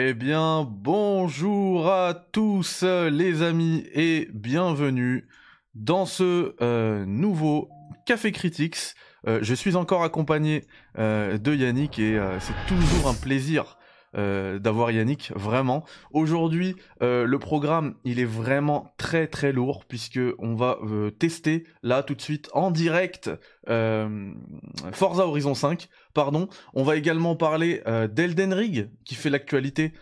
Eh bien, bonjour à tous les amis et bienvenue dans ce euh, nouveau Café Critics. Euh, je suis encore accompagné euh, de Yannick et c'est toujours un plaisir euh, d'avoir Yannick, vraiment. Aujourd'hui, euh, le programme, il est vraiment très très lourd puisque on va euh, tester là tout de suite en direct Forza Horizon 5. Pardon. On va également parler d'Elden Ring qui fait l'actualité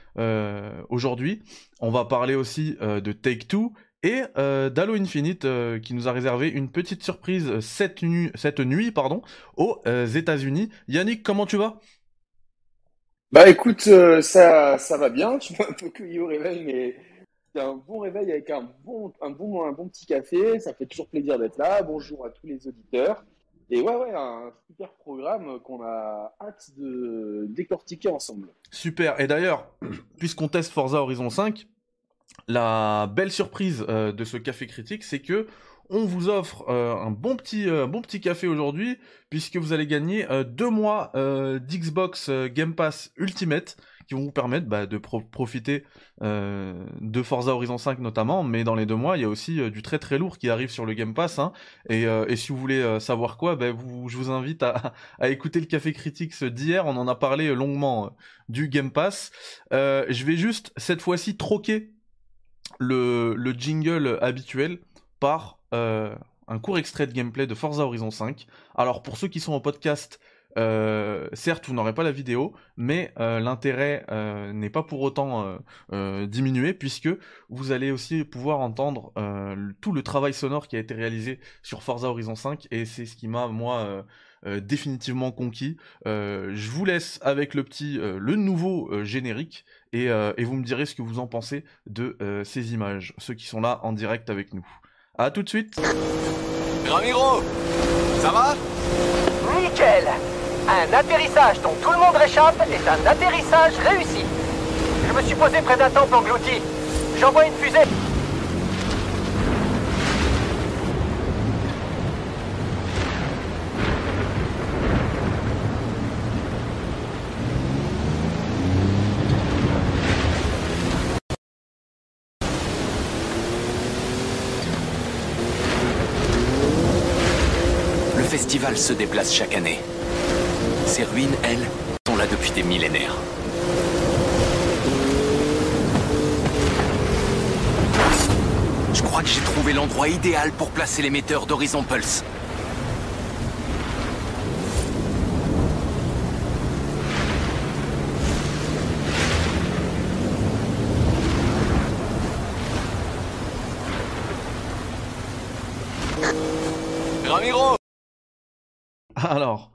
aujourd'hui. On va parler aussi de Take Two et d'Halo Infinite qui nous a réservé une petite surprise cette, cette nuit pardon, aux États-Unis. Yannick, comment tu vas? Bah écoute, euh, ça, ça va bien. Tu m'as un peu cueilli au réveil, mais c'est un bon réveil avec un bon, un bon, un bon petit café. Ça fait toujours plaisir d'être là. Bonjour à tous les auditeurs. Et ouais, ouais, un super programme qu'on a hâte de décortiquer ensemble. Super. Et d'ailleurs, puisqu'on teste Forza Horizon 5, la belle surprise euh, de ce café critique, c'est que on vous offre euh, un bon petit, euh, café aujourd'hui, puisque vous allez gagner euh, deux mois d'Xbox Game Pass Ultimate, qui vont vous permettre bah, de profiter de Forza Horizon 5 notamment, mais dans les deux mois, il y a aussi du très très lourd qui arrive sur le Game Pass. Hein, et, si vous voulez savoir quoi, bah, je vous invite à, écouter le Café Critics d'hier, on en a parlé longuement du Game Pass. je vais juste, cette fois-ci, troquer le jingle habituel par euh, un court extrait de gameplay de Forza Horizon 5. Alors pour ceux qui sont en podcast, euh, certes vous n'aurez pas la vidéo, mais euh, l'intérêt n'est pas pour autant diminué puisque vous allez aussi pouvoir entendre tout le travail sonore qui a été réalisé sur Forza Horizon 5 et c'est ce qui m'a moi définitivement conquis. je vous laisse avec le petit, le nouveau générique et, et, vous me direz ce que vous en pensez de ces images, ceux qui sont là en direct avec nous. A tout de suite. Ramiro, ça va? Nickel Un atterrissage dont tout le monde réchappe est un atterrissage réussi. Je me suis posé près d'un temple englouti. J'envoie une fusée. Se déplace chaque année. Ces ruines, elles, sont là depuis des millénaires. Je crois que j'ai trouvé l'endroit idéal pour placer l'émetteur d'Horizon Pulse. Alors,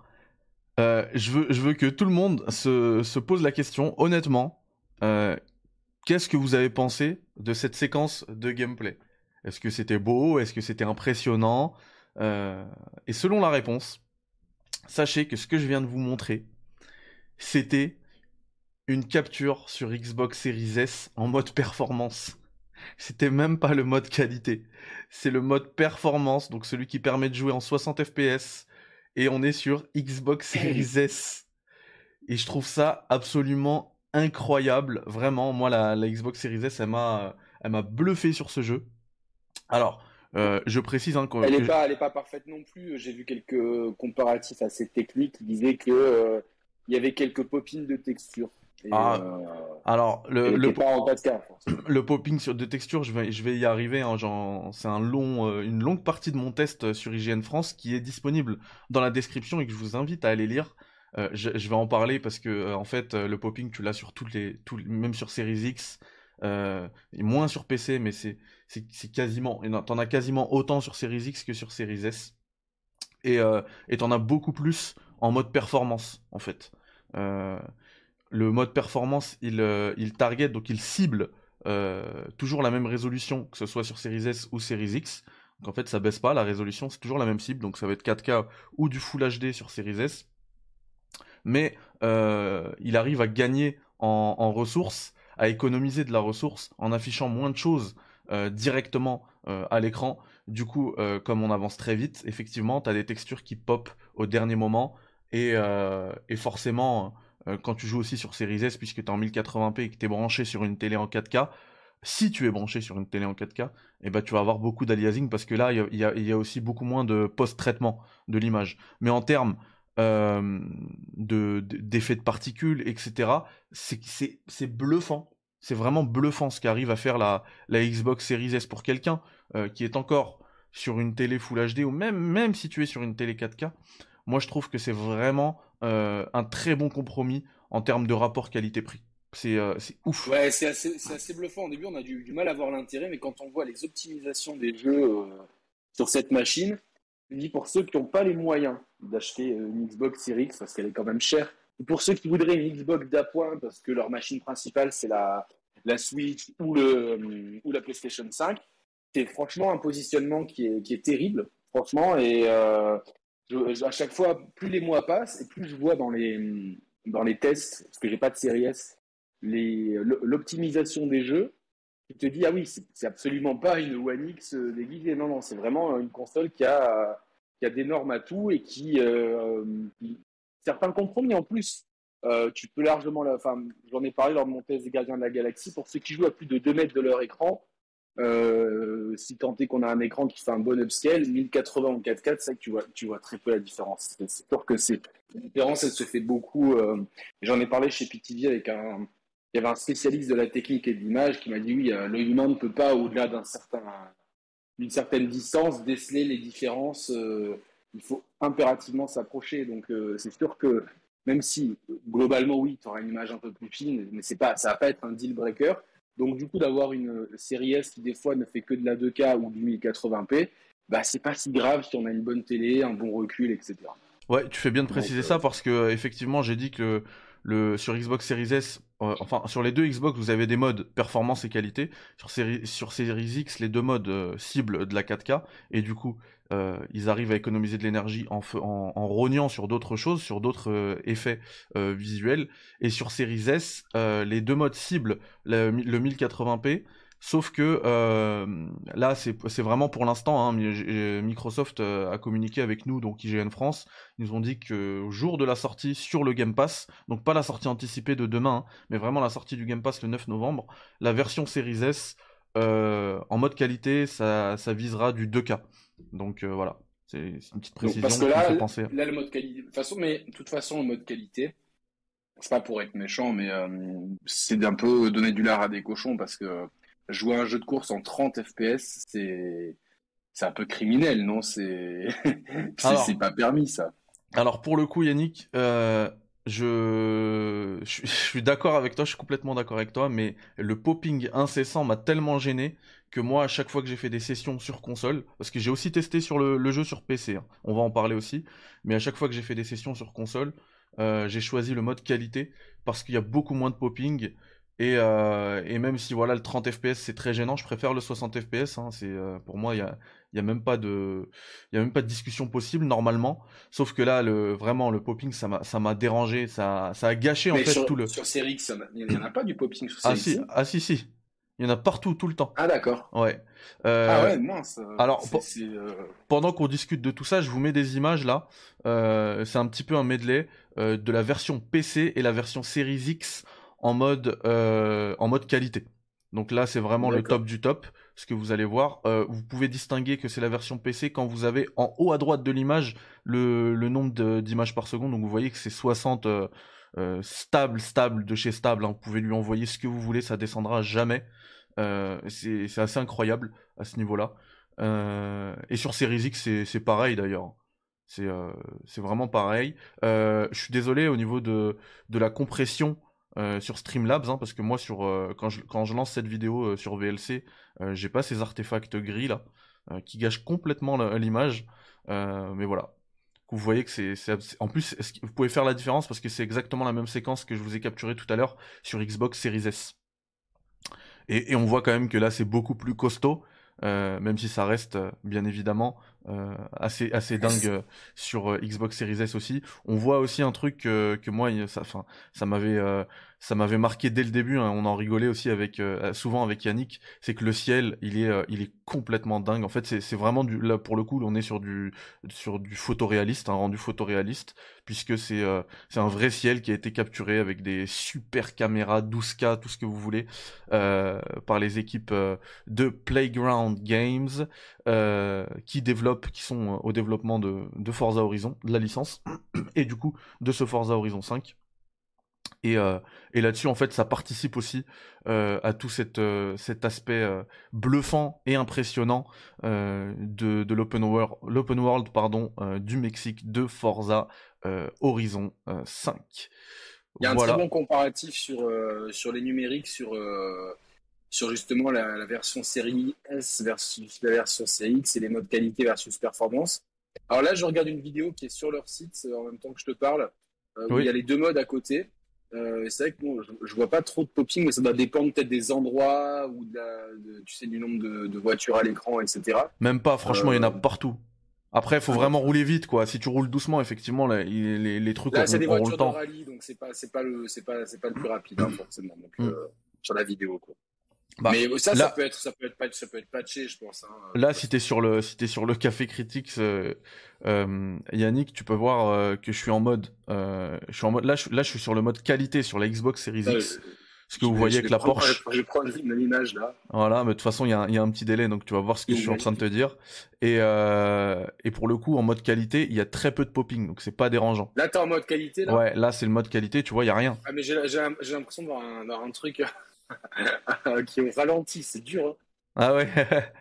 euh, je, veux, que tout le monde se, pose la question, honnêtement, euh, qu'est-ce que vous avez pensé de cette séquence de gameplay? Est-ce que c'était beau? Est-ce que c'était impressionnant? Euh, Et selon la réponse, sachez que ce que je viens de vous montrer, c'était une capture sur Xbox Series S en mode performance. C'était même pas le mode qualité. C'est le mode performance, donc celui qui permet de jouer en 60 FPS et on est sur Xbox Series S. Et je trouve ça absolument incroyable, vraiment. Moi, la, Xbox Series S, elle m'a, elle m'a bluffé sur ce jeu. Alors, euh, je précise hein, elle n'est pas, elle est pas parfaite non plus. J'ai vu quelques comparatifs assez techniques qui disaient que euh, il y avait quelques popines de texture. Ah, euh, alors le, le, le popping sur de texture, je vais, je vais y arriver. Hein, c'est un long, euh, une longue partie de mon test sur IGN France qui est disponible dans la description et que je vous invite à aller lire. Euh, je, vais en parler parce que en fait le popping tu l'as sur toutes les, même sur Series X, et moins sur PC, mais c'est c'est quasiment, t'en as quasiment autant sur Series X que sur Series S, et et t'en as beaucoup plus en mode performance en fait le mode performance, il, euh, il target, donc il cible euh, toujours la même résolution, que ce soit sur Series S ou Series X. Donc en fait, ça baisse pas, la résolution, c'est toujours la même cible, donc ça va être 4K ou du Full HD sur Series S. Mais euh, il arrive à gagner en, ressources, à économiser de la ressource en affichant moins de choses directement à l'écran. Du coup, comme on avance très vite, effectivement, tu as des textures qui pop au dernier moment et forcément quand tu joues aussi sur Series S, puisque tu es en 1080p et que tu es branché sur une télé en 4K, si tu es branché sur une télé en 4K, eh ben, tu vas avoir beaucoup d'aliasing parce que là, il y, y a, aussi beaucoup moins de post-traitement de l'image. Mais en termes euh, d'effets de, particules, etc., c'est bluffant. C'est vraiment bluffant ce qu'arrive à faire la, la Xbox Series S pour quelqu'un euh, qui est encore sur une télé Full HD ou même, même si tu es sur une télé 4K. Moi, je trouve que c'est vraiment euh, un très bon compromis en termes de rapport qualité-prix. Euh, c'est ouf. Ouais, c'est assez, bluffant. Au début, on a du, mal à voir l'intérêt, mais quand on voit les optimisations des jeux euh, sur cette machine, je dis pour ceux qui n'ont pas les moyens d'acheter euh, une Xbox Series X, parce qu'elle est quand même chère, ou pour ceux qui voudraient une Xbox d'appoint, parce que leur machine principale, c'est la, la Switch ou, le, ou la PlayStation 5, c'est franchement un positionnement qui est, qui est terrible, franchement. Et à chaque fois, plus les mois passent, et plus je vois dans les, dans les tests, parce que j'ai pas de Series S, l'optimisation des jeux, tu te dis, ah oui, c'est absolument pas une One X déguisée. Non, non, c'est vraiment une console qui a, qui a d'énormes atouts et qui, euh, certains compromis en plus. Euh, tu peux largement, enfin, j'en ai parlé lors de mon test des Gardiens de la Galaxie, pour ceux qui jouent à plus de 2 mètres de leur écran, euh, si tant est qu'on a un écran qui fait un bon upscale, 1080 en 4K, c'est que tu vois, tu vois très peu la différence. C'est sûr que c'est la différence, elle se fait beaucoup. J'en ai parlé chez PTV avec un, il y avait un spécialiste de la technique et de l'image qui m'a dit oui, euh, l'œil humain ne peut pas, au-delà d'un certain, d'une certaine distance, déceler les différences. Euh, il faut impérativement s'approcher. Donc euh, c'est sûr que même si globalement oui, tu auras une image un peu plus fine, mais c'est pas, ça va pas être un deal breaker. Donc du coup d'avoir une série S qui des fois ne fait que de la 2K ou du 1080p, bah c'est pas si grave si on a une bonne télé, un bon recul, etc. Ouais, tu fais bien de préciser ça parce que effectivement j'ai dit que sur Xbox Series S, euh, enfin sur les deux Xbox, vous avez des modes performance et qualité. Sur, Series X, les deux modes euh, cible de la 4K, et du coup, euh, ils arrivent à économiser de l'énergie en, en, rognant sur d'autres choses, sur d'autres effets visuels. Et sur Series S, les deux modes cible, le 1080p, Sauf que euh, là, c'est vraiment pour l'instant. Hein, Microsoft euh, a communiqué avec nous, donc IGN France. Ils nous ont dit qu'au jour de la sortie sur le Game Pass, donc pas la sortie anticipée de demain, hein, mais vraiment la sortie du Game Pass le 9 novembre, la version Series S euh, en mode qualité, ça, ça, visera du 2K. Donc voilà, c'est une petite précision. parce que là, penser. là, le mode qualité. De toute façon, mais de toute façon, le mode qualité, c'est pas pour être méchant, mais c'est d'un peu donner du lard à des cochons parce que jouer un jeu de course en 30 FPS, c'est c'est un peu criminel, non? C'est c'est pas permis ça. Alors pour le coup, Yannick, euh, je... je suis d'accord avec toi, je suis complètement d'accord avec toi, mais le popping incessant m'a tellement gêné que moi, à chaque fois que j'ai fait des sessions sur console, parce que j'ai aussi testé sur le, jeu sur PC, hein, on va en parler aussi, mais à chaque fois que j'ai fait des sessions sur console, euh, j'ai choisi le mode qualité parce qu'il y a beaucoup moins de popping. Et, euh, et, même si voilà le 30 fps c'est très gênant, je préfère le 60 fps. Hein, c'est euh, pour moi il y a, y a même pas de il y a même pas de discussion possible normalement. Sauf que là le vraiment le popping ça m'a ça m'a dérangé, ça ça a gâché en fait tout le. Sur Series il n'y en a pas du popping sur Series Ah si ah si si. Il y en a partout tout le temps. Ah d'accord. Ouais. Euh, ah ouais mince. Alors pendant qu'on discute de tout ça, je vous mets des images là. c'est un petit peu un medley de la version PC et la version Series X en mode, euh, en mode qualité. Donc là, c'est vraiment le top du top, ce que vous allez voir. Euh, vous pouvez distinguer que c'est la version PC quand vous avez en haut à droite de l'image le, le, nombre d'images par seconde. Donc vous voyez que c'est 60 euh, euh, stable, stable de chez stable. Hein. Vous pouvez lui envoyer ce que vous voulez, ça descendra jamais. C'est assez incroyable à ce niveau-là. et sur Series X, c'est pareil d'ailleurs. C'est vraiment pareil. je suis désolé au niveau de, de la compression euh, sur Streamlabs, hein, parce que moi, sur, euh, quand, je, lance cette vidéo euh, sur VLC, j'ai pas ces artefacts gris là, qui gâchent complètement l'image. mais voilà. Vous voyez que c'est. En plus, vous pouvez faire la différence parce que c'est exactement la même séquence que je vous ai capturé tout à l'heure sur Xbox Series S. Et, on voit quand même que là, c'est beaucoup plus costaud. même si ça reste bien évidemment euh, assez assez dingue euh, sur euh, Xbox Series S aussi. On voit aussi un truc que moi ça ça m'avait ça m'avait marqué dès le début hein. on en rigolait aussi avec souvent avec Yannick, c'est que le ciel, il est il est complètement dingue. En fait, c'est vraiment du là pour le coup, on est sur du sur du photoréaliste, un rendu photoréaliste puisque c'est c'est un vrai ciel qui a été capturé avec des super caméras 12K, tout ce que vous voulez, par les équipes de Playground Games, qui développent, qui sont au développement de, de Forza Horizon, de la licence, et du coup de ce Forza Horizon 5. Et, euh, et là-dessus, en fait, ça participe aussi euh, à tout cette, euh, cet aspect bluffant et impressionnant de, de l'open world, l'open world pardon, du Mexique de Forza Horizon 5. Il y a un très bon comparatif sur, sur les numériques, sur, sur justement la, la version série S versus la version série X et les modes qualité versus performance. Alors là, je regarde une vidéo qui est sur leur site en même temps que je te parle, où Oui. il y a les deux modes à côté. Euh, c'est vrai que bon, je, je vois pas trop de popping, mais ça doit dépendre peut-être des endroits ou de la, de- tu sais, du nombre de, de voitures à l'écran, etc. Même pas, franchement, il y en a Euh, partout. Après, il faut vraiment rouler vite, quoi. Si tu roules doucement, effectivement, là, les, les trucs Là, c'est des voitures de temps. rallye, donc c'est pas, c'est pas le, c'est pas, c'est pas le plus rapide, hein, forcément. Donc, Mm. euh, sur la vidéo, quoi. Bah, mais ça, là- ça peut être, ça peut être, patch- ça peut être patché, je pense. Hein. Là, si t'es sur le, si t'es sur le Café Critics, euh, euh, Yannick, tu peux voir euh, que je suis en mode, je suis en mode, là, je, là, je suis sur le mode qualité sur la Xbox Series X, ce que vous vais- voyez avec la Porsche. Je prendre l'image là. Voilà, mais de toute façon, il y, a un- il y a un petit délai, donc tu vas voir ce que je suis en train de te dire. Et, et pour le coup, en mode qualité, il y a très peu de popping, donc c'est pas dérangeant. Là, t'es en mode qualité là? Ouais, là, c'est le mode qualité, tu vois, il y a rien. Ah, mais j'ai l'impression de voir un, un truc qui au ralenti, c'est dur. Hein. Ah ouais.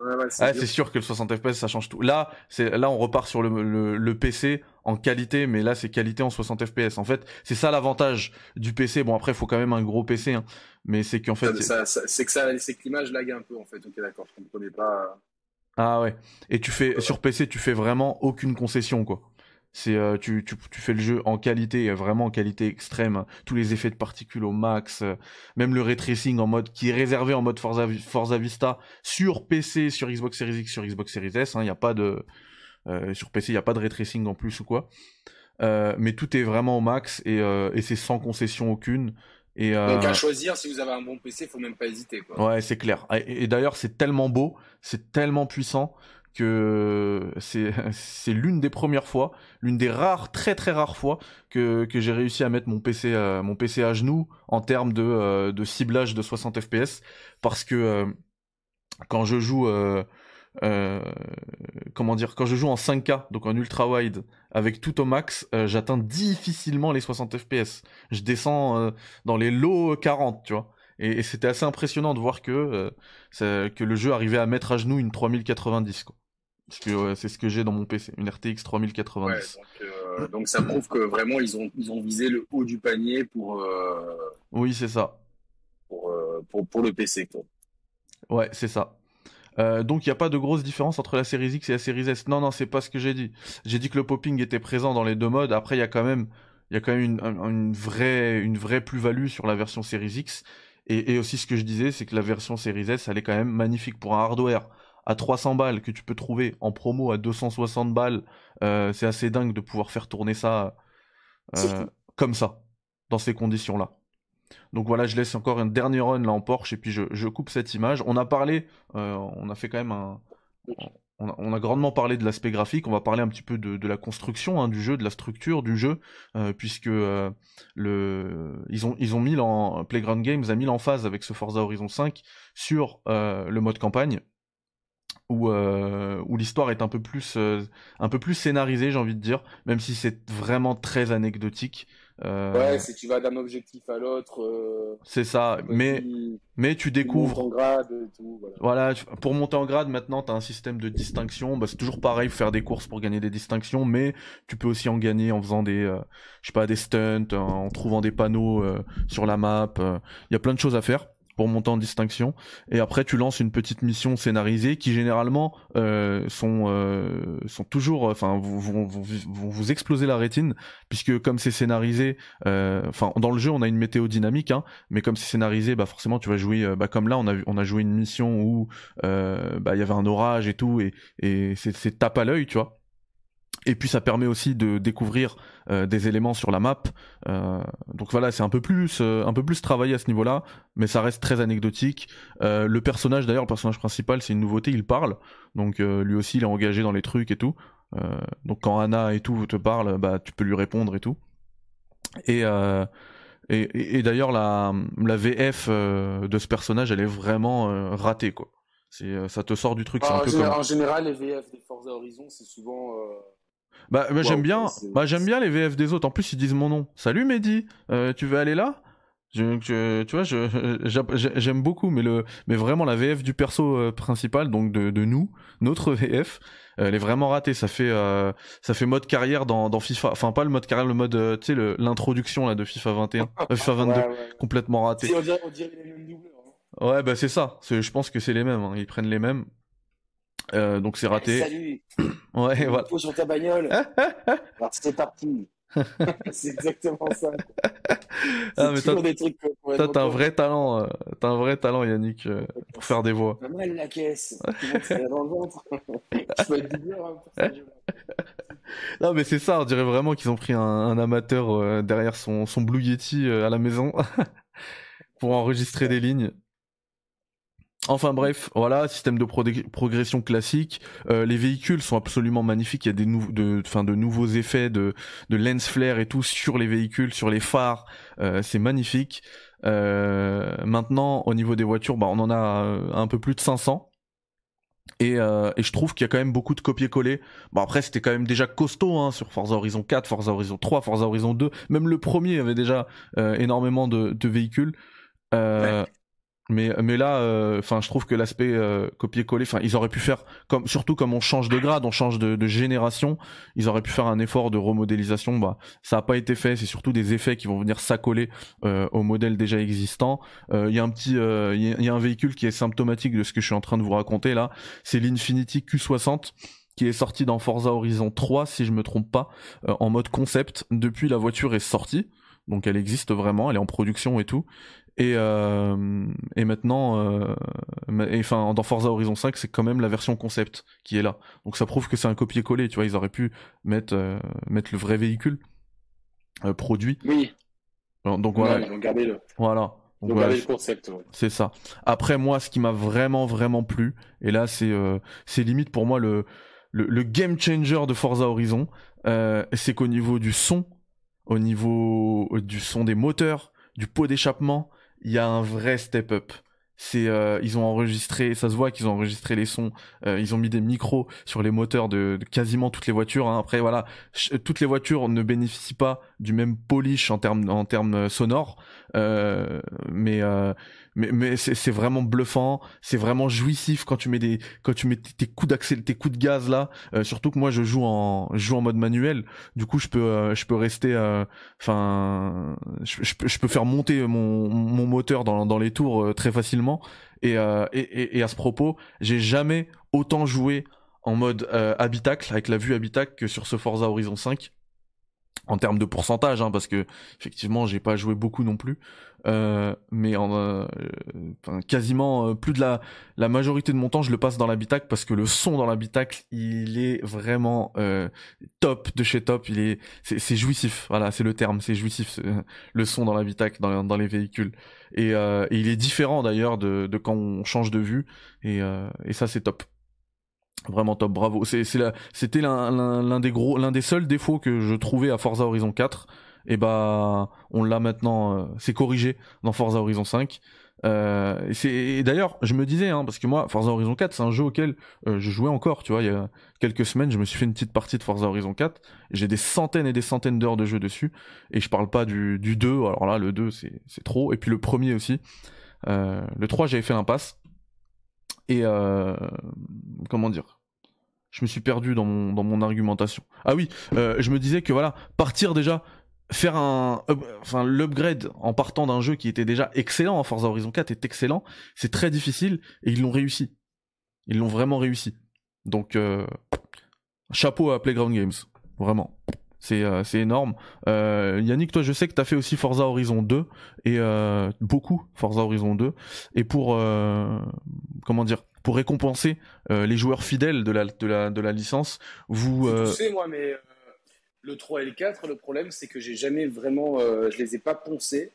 Ouais, ouais, c'est Ah, c'est sûr que le 60 FPS ça change tout. Là, c'est là on repart sur le, le, le PC en qualité, mais là c'est qualité en 60 FPS. En fait, c'est ça l'avantage du PC. Bon après, il faut quand même un gros PC, hein. mais c'est qu'en fait, c'est que ça, c'est que l'image lag un peu en fait. Ok, d'accord, je comprenais pas. ah ouais. Et tu fais sur PC, tu fais vraiment aucune concession quoi. C'est euh, tu, tu, tu fais le jeu en qualité, euh, vraiment en qualité extrême, tous les effets de particules au max, euh, même le ray tracing en mode qui est réservé en mode Forza, Forza Vista sur PC, sur Xbox Series X, sur Xbox Series S. Il n'y a pas de euh, sur PC, il n'y a pas de ray tracing en plus ou quoi. Mais tout est vraiment au max et, et c'est sans concession aucune. Et, euh, Donc à choisir, si vous avez un bon PC, faut même pas hésiter quoi. Ouais, c'est clair. Et, et d'ailleurs, c'est tellement beau, c'est tellement puissant que c'est l'une des premières fois, l'une des rares, très très rares fois que, j'ai réussi à mettre mon PC euh, à genoux en termes de, euh, ciblage de 60 FPS parce que euh, quand je joue comment dire quand je joue en 5K donc en ultra wide avec tout au max j'atteins difficilement les 60 FPS je descends dans les low 40 tu vois et, et c'était assez impressionnant de voir que euh, ça- que le jeu arrivait à mettre à genoux une 3090 quoi parce que ouais, c'est ce que j'ai dans mon PC une RTX Ouais, 3090 donc, euh, donc ça prouve que vraiment ils ont, ils ont visé le haut du panier pour, euh, oui c'est ça pour, pour, pour le PC. Quoi. Ouais, c'est ça. Euh, donc il n'y a pas de grosse différence entre la série X et la série S. Non, non, c'est pas ce que j'ai dit. J'ai dit que le popping était présent dans les deux modes. Après, il y a quand même, il y a quand même une, un- une vraie, une vraie plus-value sur la version série X. Et, et aussi ce que je disais, c'est que la version série S, elle est quand même magnifique pour un hardware à 300 balles que tu peux trouver en promo à 260 balles. Euh, c'est assez dingue de pouvoir faire tourner ça euh, comme ça, dans ces conditions-là. Donc voilà, je laisse encore un dernier run là en Porsche et puis je, je coupe cette image. On a parlé, euh, on a fait quand même un, on a, grandement parlé de l'aspect graphique. On va parler un petit peu de, la construction hein, du jeu, de la structure du jeu, euh, puisque euh, le, ils ont mis en Playground Games a mis l'emphase avec ce Forza Horizon 5 sur euh, le mode campagne où euh, l'histoire est un peu plus un peu plus scénarisée, j'ai envie de dire, même si c'est vraiment très anecdotique. Euh, Ouais, si tu vas d'un objectif à l'autre, euh, c'est ça, mais tu- mais tu découvres montes en grade et tout. Voilà. Pour monter en grade maintenant, tu as un système de distinction. Bah, c'est toujours pareil, faire des courses pour gagner des distinctions, mais tu peux aussi en gagner en faisant des, euh, je sais pas, des stunts, en trouvant des panneaux euh, sur la map. euh. Il y a plein de choses à faire pour monter en distinction. Et après, tu lances une petite mission scénarisée qui généralement euh, sont euh, sont toujours, enfin, vont, vous exploser la rétine puisque comme c'est scénarisé, euh, enfin, dans le jeu, on a une météo dynamique, hein, mais comme c'est scénarisé, bah forcément, tu vas jouer, euh, bah comme là, on a on a joué une mission où euh, bah il y avait un orage et tout, et et c'est tape à l'œil, tu vois. Et puis ça permet aussi de découvrir euh, des éléments sur la map. Euh, donc voilà, c'est un peu plus euh, un peu plus travaillé à ce niveau-là, mais ça reste très anecdotique. Le personnage d'ailleurs, le personnage principal, c'est une nouveauté, il parle. Donc lui aussi, il est engagé dans les trucs et tout. donc quand Anna et tout te parle, bah tu peux lui répondre et tout. Et et, et, d'ailleurs la la VF de ce personnage, elle est vraiment ratée quoi. C'est ça te sort du truc. Bah, un en, peu général, comme... en général, les VF des Forza Horizon, c'est souvent. Bah, bah, j'aime bien, bah, j'aime bien les VF des autres. En plus, ils disent mon nom. Salut Mehdi, euh, tu veux aller là? Je, je- tu vois, j'aime beaucoup, mais le, mais vraiment la VF du perso euh, principal, donc de, de nous, notre VF, euh, elle est vraiment ratée. Ça fait, euh, ça fait mode carrière dans, dans FIFA. Enfin, pas le mode carrière, le mode, tu sais, l'introduction là de FIFA 21, euh, FIFA 22, Ouais, ouais. complètement raté. Si, on, dirait, on dirait les mêmes doubleurs. hein. Ouais, bah c'est ça. Je pense que c'est les mêmes. hein. Ils prennent les mêmes. Euh, donc c'est raté. Salut, Ouais, voilà. pose sur ta bagnole. Alors c'est parti. c'est exactement ça. Ah, mais toujours des trucs. euh, Toi, t'as un vrai talent, euh, t'as un vrai talent, Yannick, euh, pour faire des voix. Pas mal la caisse. Tout dans le ventre. Je peux être doubleur hein, pour ce. Non, mais c'est ça, on dirait vraiment qu'ils ont pris un, un amateur euh, derrière son, son Blue Yeti euh, à la maison pour enregistrer des lignes. Enfin bref, voilà, système de prog- progression classique. Euh, les véhicules sont absolument magnifiques. Il y a des de, enfin, de nouveaux effets de, lens flare et tout sur les véhicules, sur les phares. Euh, c'est magnifique. Euh, maintenant, au niveau des voitures, bah, on en a un peu plus de 500. Et, je trouve qu'il y a quand même beaucoup de copier-coller. Bon après c'était quand même déjà costaud hein, sur Forza Horizon 4, Forza Horizon 3, Forza Horizon 2. Même le premier avait déjà énormément de, véhicules. Mais mais là, euh, enfin je trouve que l'aspect euh, copier-coller, ils auraient pu faire comme surtout comme on change de grade, on change de, de génération, ils auraient pu faire un effort de remodélisation. Bah ça a pas été fait. C'est surtout des effets qui vont venir s'accoler euh, au modèle déjà existant. Il y a un petit, y a un véhicule qui est symptomatique de ce que je suis en train de vous raconter là c'est l'Infinity Q60 qui est sorti dans Forza Horizon 3 si je me trompe pas euh, en mode concept depuis la voiture est sortie donc elle existe vraiment elle est en production et tout et euh, et maintenant euh, et, enfin dans Forza Horizon 5 c'est quand même la version concept qui est là donc ça prouve que c'est un copier-coller tu vois ils auraient pu mettre euh, mettre le vrai véhicule produit Oui, donc Ouais, voilà ils ont gardé le, voilà Donc voilà, le concept. ouais. c'est ça. Après moi, ce qui m'a vraiment vraiment plu, et là c'est c'est limite pour moi le, le le game changer de Forza Horizon, c'est qu'au niveau du son, au niveau du son des moteurs, du pot d'échappement, il y a un vrai step up. C'est euh, ils ont enregistré, ça se voit qu'ils ont enregistré les sons. euh, ils ont mis des micros sur les moteurs de, quasiment toutes les voitures. hein. Après voilà, toutes les voitures ne bénéficient pas du même polish en termes en termes sonores, euh, mais euh, mais mais c'est vraiment bluffant, c'est vraiment jouissif quand tu mets des quand tu mets tes coups d'accel, tes coups de gaz là. Euh, surtout que moi je joue en je joue en mode manuel, du coup je peux euh, je peux rester, euh, enfin je, je je peux faire monter mon mon moteur dans dans les tours très facilement. Et, et, et, et à ce propos, j'ai jamais autant joué en mode habitacle avec la vue habitacle que sur ce Forza Horizon 5 en termes de pourcentage hein, parce que effectivement j'ai pas joué beaucoup non plus. Euh, mais en euh, quasiment euh, plus de la la majorité de mon temps je le passe dans l'habitacle parce que le son dans l'habitacle il est vraiment euh, top de chez top. Il est c'est jouissif. Voilà c'est le terme c'est jouissif le son dans l'habitacle dans, dans les véhicules. Et, euh, et il est différent d'ailleurs de, de quand on change de vue. Et, euh, et ça c'est top Vraiment top, bravo. C'était l'un, des gros, l'un des seuls défauts que je trouvais à Forza Horizon 4. Et bah, on l'a maintenant, euh, c'est corrigé dans Forza Horizon 5. Euh, et d'ailleurs, je me disais, hein, parce que moi, Forza Horizon 4, c'est un jeu auquel euh, je jouais encore. Tu vois, il y a quelques semaines, je me suis fait une petite partie de Forza Horizon 4. J'ai des centaines et des centaines d'heures de jeu dessus. Et je parle pas du, du 2. Alors là, le 2, c'est, trop. Et puis le premier aussi. Le 3, j'avais fait l'impasse. Et euh, comment dire? Je me suis perdu dans mon, argumentation. Ah oui, euh, je me disais que voilà, partir déjà, faire un, enfin l'upgrade en partant d'un jeu qui était déjà excellent, Forza Horizon 4 est excellent, c'est très difficile et ils l'ont réussi. Ils l'ont vraiment réussi. Donc euh, chapeau à Playground Games, vraiment. C'est euh, c'est énorme. Euh, Yannick, toi, je sais que t'as fait aussi Forza Horizon 2 et euh, beaucoup Forza Horizon 2 et pour comment dire pour récompenser les joueurs fidèles de la de la de la licence, vous Tu sais, moi, mais le 3 et le 4, le problème, c'est que j'ai jamais vraiment. je les ai pas poncés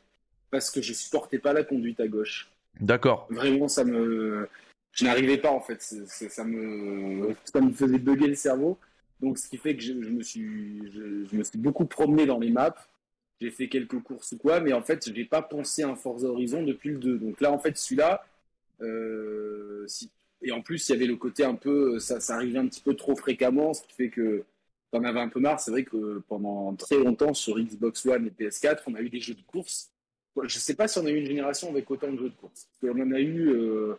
parce que je supportais pas la conduite à gauche. d'accord. Vraiment, ça me. Je n'arrivais pas, en fait. Ça, me... ça me faisait bugger le cerveau. Donc, ce qui fait que je, je me, suis, je, je me suis beaucoup promené dans les maps. J'ai fait quelques courses ou quoi, mais en fait, j'ai pas pensé à un Forza Horizon depuis le 2. Donc là, en fait, celui-là, euh, et en plus, il y avait le côté un peu, ça, ça arrivait un petit peu trop fréquemment, ce qui fait que t'en avais un peu marre. C'est vrai que pendant très longtemps, sur Xbox One et PS4, on a eu des jeux de course. Je sais pas si on a eu une génération avec autant de jeux de course. Parce qu'on en a eu euh,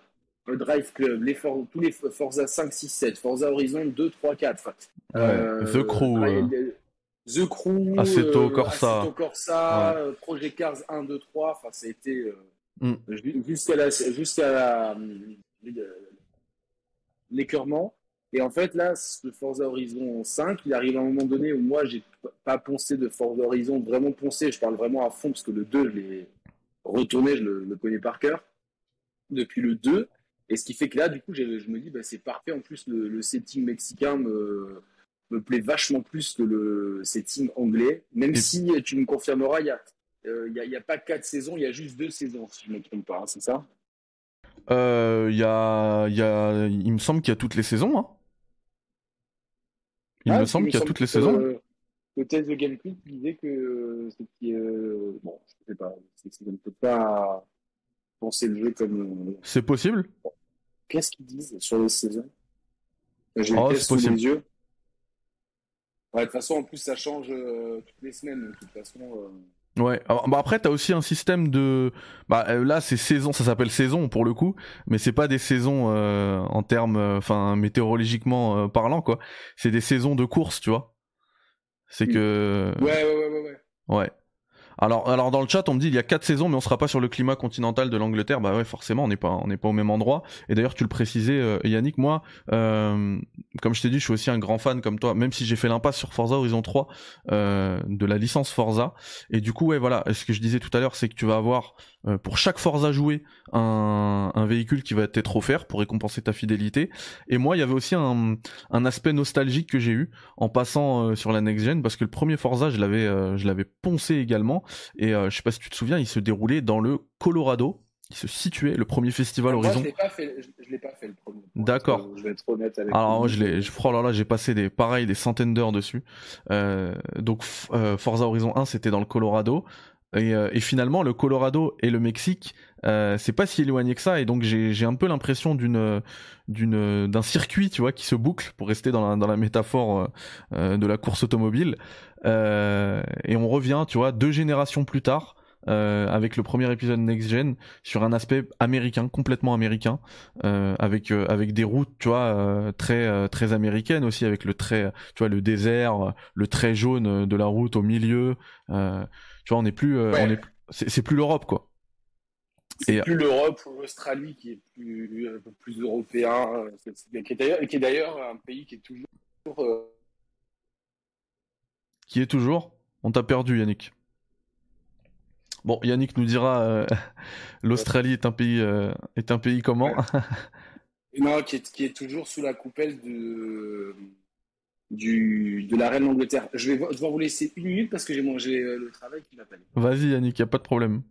le Drive Club, les For- tous les Forza 5, 6, 7, Forza Horizon 2, 3, 4. Ouais, The Crew, Drive- euh. The Crew, Assetto Corsa. Assetto Corsa, Project Cars 1, 2, 3. Enfin, ça a été euh, Mm. ju- jusqu'à la, jusqu'à euh, l'écœurement. Et en fait, là, ce Forza Horizon 5, il arrive à un moment donné où moi, j'ai pas poncé de Forza Horizon, vraiment poncé. Je parle vraiment à fond parce que le 2, je l'ai retourné, je le, le connais par cœur depuis le 2. Et ce qui fait que là, du coup, je me dis, bah, c'est parfait. En plus, le, le setting mexicain me, me plaît vachement plus que le setting anglais. Même Et- si tu me confirmeras, il y a, euh, il y a, il y a pas quatre saisons, il y a juste deux saisons, si je ne me trompe pas, hein, c'est ça? Euh, il y a, il y a, il me semble qu'il y a toutes les saisons. Hein. Il Ah, me semble qu'il y a toutes les saisons. euh, Le test de Gameplay disait que euh, c'était. euh, bon, je sais pas, c'est ne peut pas penser le jeu comme. euh, C'est possible. Qu'est-ce qu'ils disent sur les saisons? J'ai Oh, sous possible. les yeux. Ouais, de toute façon, en plus, ça change euh, toutes les semaines. De toute façon. euh, Ouais. Alors, bah après, t'as aussi un système de. Bah euh, là, c'est saison, ça s'appelle saison pour le coup, mais c'est pas des saisons en termes, enfin météorologiquement parlant quoi. C'est des saisons de course, tu vois. C'est Mm. que. Ouais, ouais, ouais, ouais. ouais. Ouais. Alors, alors dans le chat, on me dit il y a quatre saisons, mais on sera pas sur le climat continental de l'Angleterre. Bah ouais, forcément, on n'est pas, on n'est pas au même endroit. Et d'ailleurs, tu le précisais, euh, Yannick, moi, euh, comme je t'ai dit, je suis aussi un grand fan comme toi, même si j'ai fait l'impasse sur Forza Horizon 3 euh, de la licence Forza. Et du coup, ouais, voilà, ce que je disais tout à l'heure, c'est que tu vas avoir euh, pour chaque Forza joué un, un véhicule qui va t'être offert pour récompenser ta fidélité. Et moi, il y avait aussi un, un aspect nostalgique que j'ai eu en passant euh, sur la next gen parce que le premier Forza, je l'avais, je l'avais poncé également. Et euh, je sais pas si tu te souviens, il se déroulait dans le Colorado. Il se situait le premier festival Horizon. je l'ai pas fait. Je, je l'ai pas fait le premier. D'accord. Je vais être honnête avec Alors vous. je l'ai, je, oh là là, j'ai passé des pareil des centaines d'heures dessus. Euh, donc euh, Forza Horizon 1, c'était dans le Colorado. Et, euh, et finalement, le Colorado et le Mexique, c'est pas si éloigné que ça. Et donc j'ai un peu l'impression d'une d'une d'un circuit, tu vois, qui se boucle pour rester dans la dans la métaphore de la course automobile. Euh, et on revient, tu vois, deux générations plus tard. euh, avec le premier épisode Next Gen sur un aspect américain, complètement américain, euh, avec euh, avec des routes, tu vois, euh, très euh, très américaines aussi, avec le trait, tu vois, le désert, le trait jaune de la route au milieu. euh, tu vois, on n'est plus, euh, Ouais. on est, c'est c'est plus l'Europe quoi. C'est plus l'Europe ou l'Australie qui est plus, plus européen, qui est est d'ailleurs un pays qui est toujours. Qui est toujours On t'a perdu, Yannick. Bon, Yannick nous dira euh, l'Australie est un pays euh, est un pays comment non, qui est, qui est toujours sous la coupelle de, du, de la reine d'Angleterre. Je vais vo- devoir vous laisser une minute parce que j'ai mangé euh, le travail qui m'appelle. Vas-y, Yannick, y a pas de problème.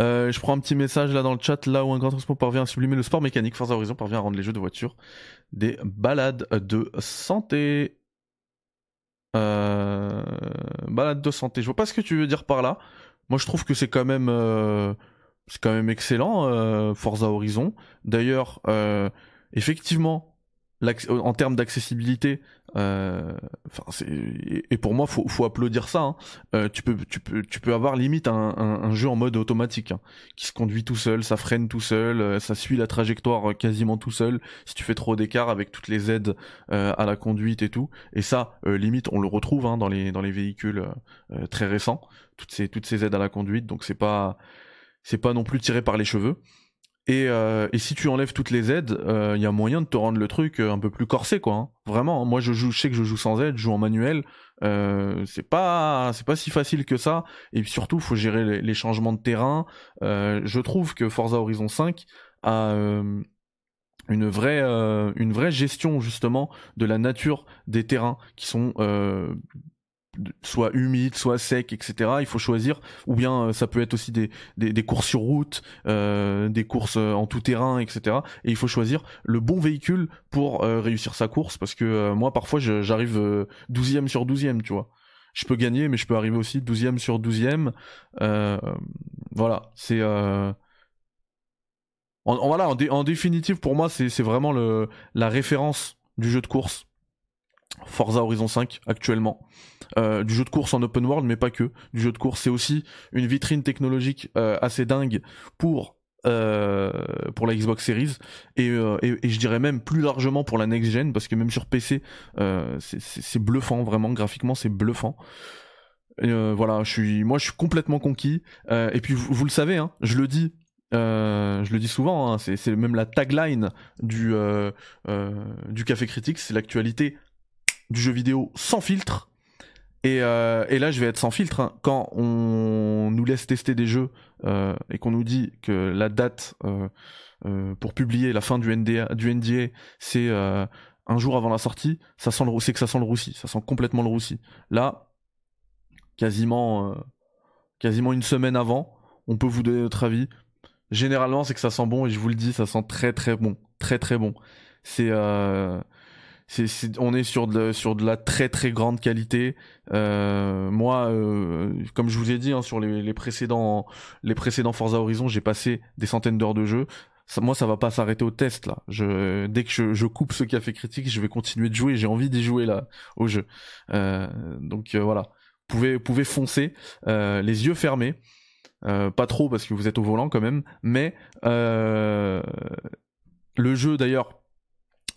Euh, je prends un petit message là dans le chat, là où un grand transport parvient à sublimer le sport mécanique, Forza Horizon parvient à rendre les jeux de voiture des balades de santé. Euh... Balade de santé. Je vois pas ce que tu veux dire par là. Moi, je trouve que c'est quand même, euh, c'est quand même excellent, euh, Forza Horizon. D'ailleurs, euh, effectivement, en termes d'accessibilité, euh, et pour moi, faut, faut applaudir ça. hein. Euh, tu peux, tu peux, tu peux avoir limite un, un- jeu en mode automatique, hein, qui se conduit tout seul, ça freine tout seul, euh, ça suit la trajectoire quasiment tout seul. Si tu fais trop d'écart avec toutes les aides à la conduite et tout, et ça, limite, on le retrouve hein, dans les dans les véhicules très récents, toutes ces toutes ces aides à la conduite. Donc c'est pas c'est pas non plus tiré par les cheveux. Et, euh, et si tu enlèves toutes les aides, il y a moyen de te rendre le truc euh, un peu plus corsé, quoi. hein. Vraiment, hein. moi je joue, je sais que je joue sans aide, je joue en manuel. Euh, c'est pas, c'est pas si facile que ça. Et puis surtout, faut gérer les, les changements de terrain. Euh, je trouve que Forza Horizon 5 a euh, une vraie, euh, une vraie gestion justement de la nature des terrains qui sont euh, soit humide, soit sec, etc. Il faut choisir, ou bien ça peut être aussi des, courses sur route, des courses en tout terrain, etc. Et il faut choisir le bon véhicule pour réussir sa course, parce que moi parfois j'arrive 12e sur 12e, tu vois je peux gagner, mais je peux arriver aussi 12e sur 12e. Euh, voilà, c'est. Euh... En, voilà, en, définitive, pour moi, c'est vraiment la référence du jeu de course. Forza Horizon 5 actuellement. Euh, du jeu de course en open world, mais pas que. Du jeu de course, c'est aussi une vitrine technologique euh, assez dingue pour euh, pour la Xbox Series et, et, je dirais même plus largement pour la next gen parce que même sur PC c'est bluffant vraiment graphiquement c'est bluffant voilà je suis moi je suis complètement conquis et puis vous, le savez hein, je le dis je le dis souvent hein, c'est même la tagline du du Café Critique c'est l'actualité du jeu vidéo sans filtre et, euh, et, là, je vais être sans filtre. Hein. Quand on nous laisse tester des jeux euh, et qu'on nous dit que la date euh, pour publier la fin du NDA, du NDA, c'est un jour avant la sortie, ça sent le, c'est que ça sent le roussi, ça sent complètement le roussi. Là, quasiment, quasiment une semaine avant, on peut vous donner notre avis. Généralement, c'est que ça sent bon et je vous le dis, ça sent très très bon, très très bon. C'est on est sur de, la très très grande qualité. Euh, moi, euh, comme je vous ai dit hein, sur les, précédents les précédents Forza Horizon, j'ai passé des centaines d'heures de jeu. Moi, ça va pas s'arrêter au test dès que je, coupe ce café critique, je vais continuer de jouer. J'ai envie d'y jouer là au jeu. Euh, donc voilà, vous pouvez, pouvez foncer les yeux fermés. pas trop parce que vous êtes au volant quand même, mais le jeu d'ailleurs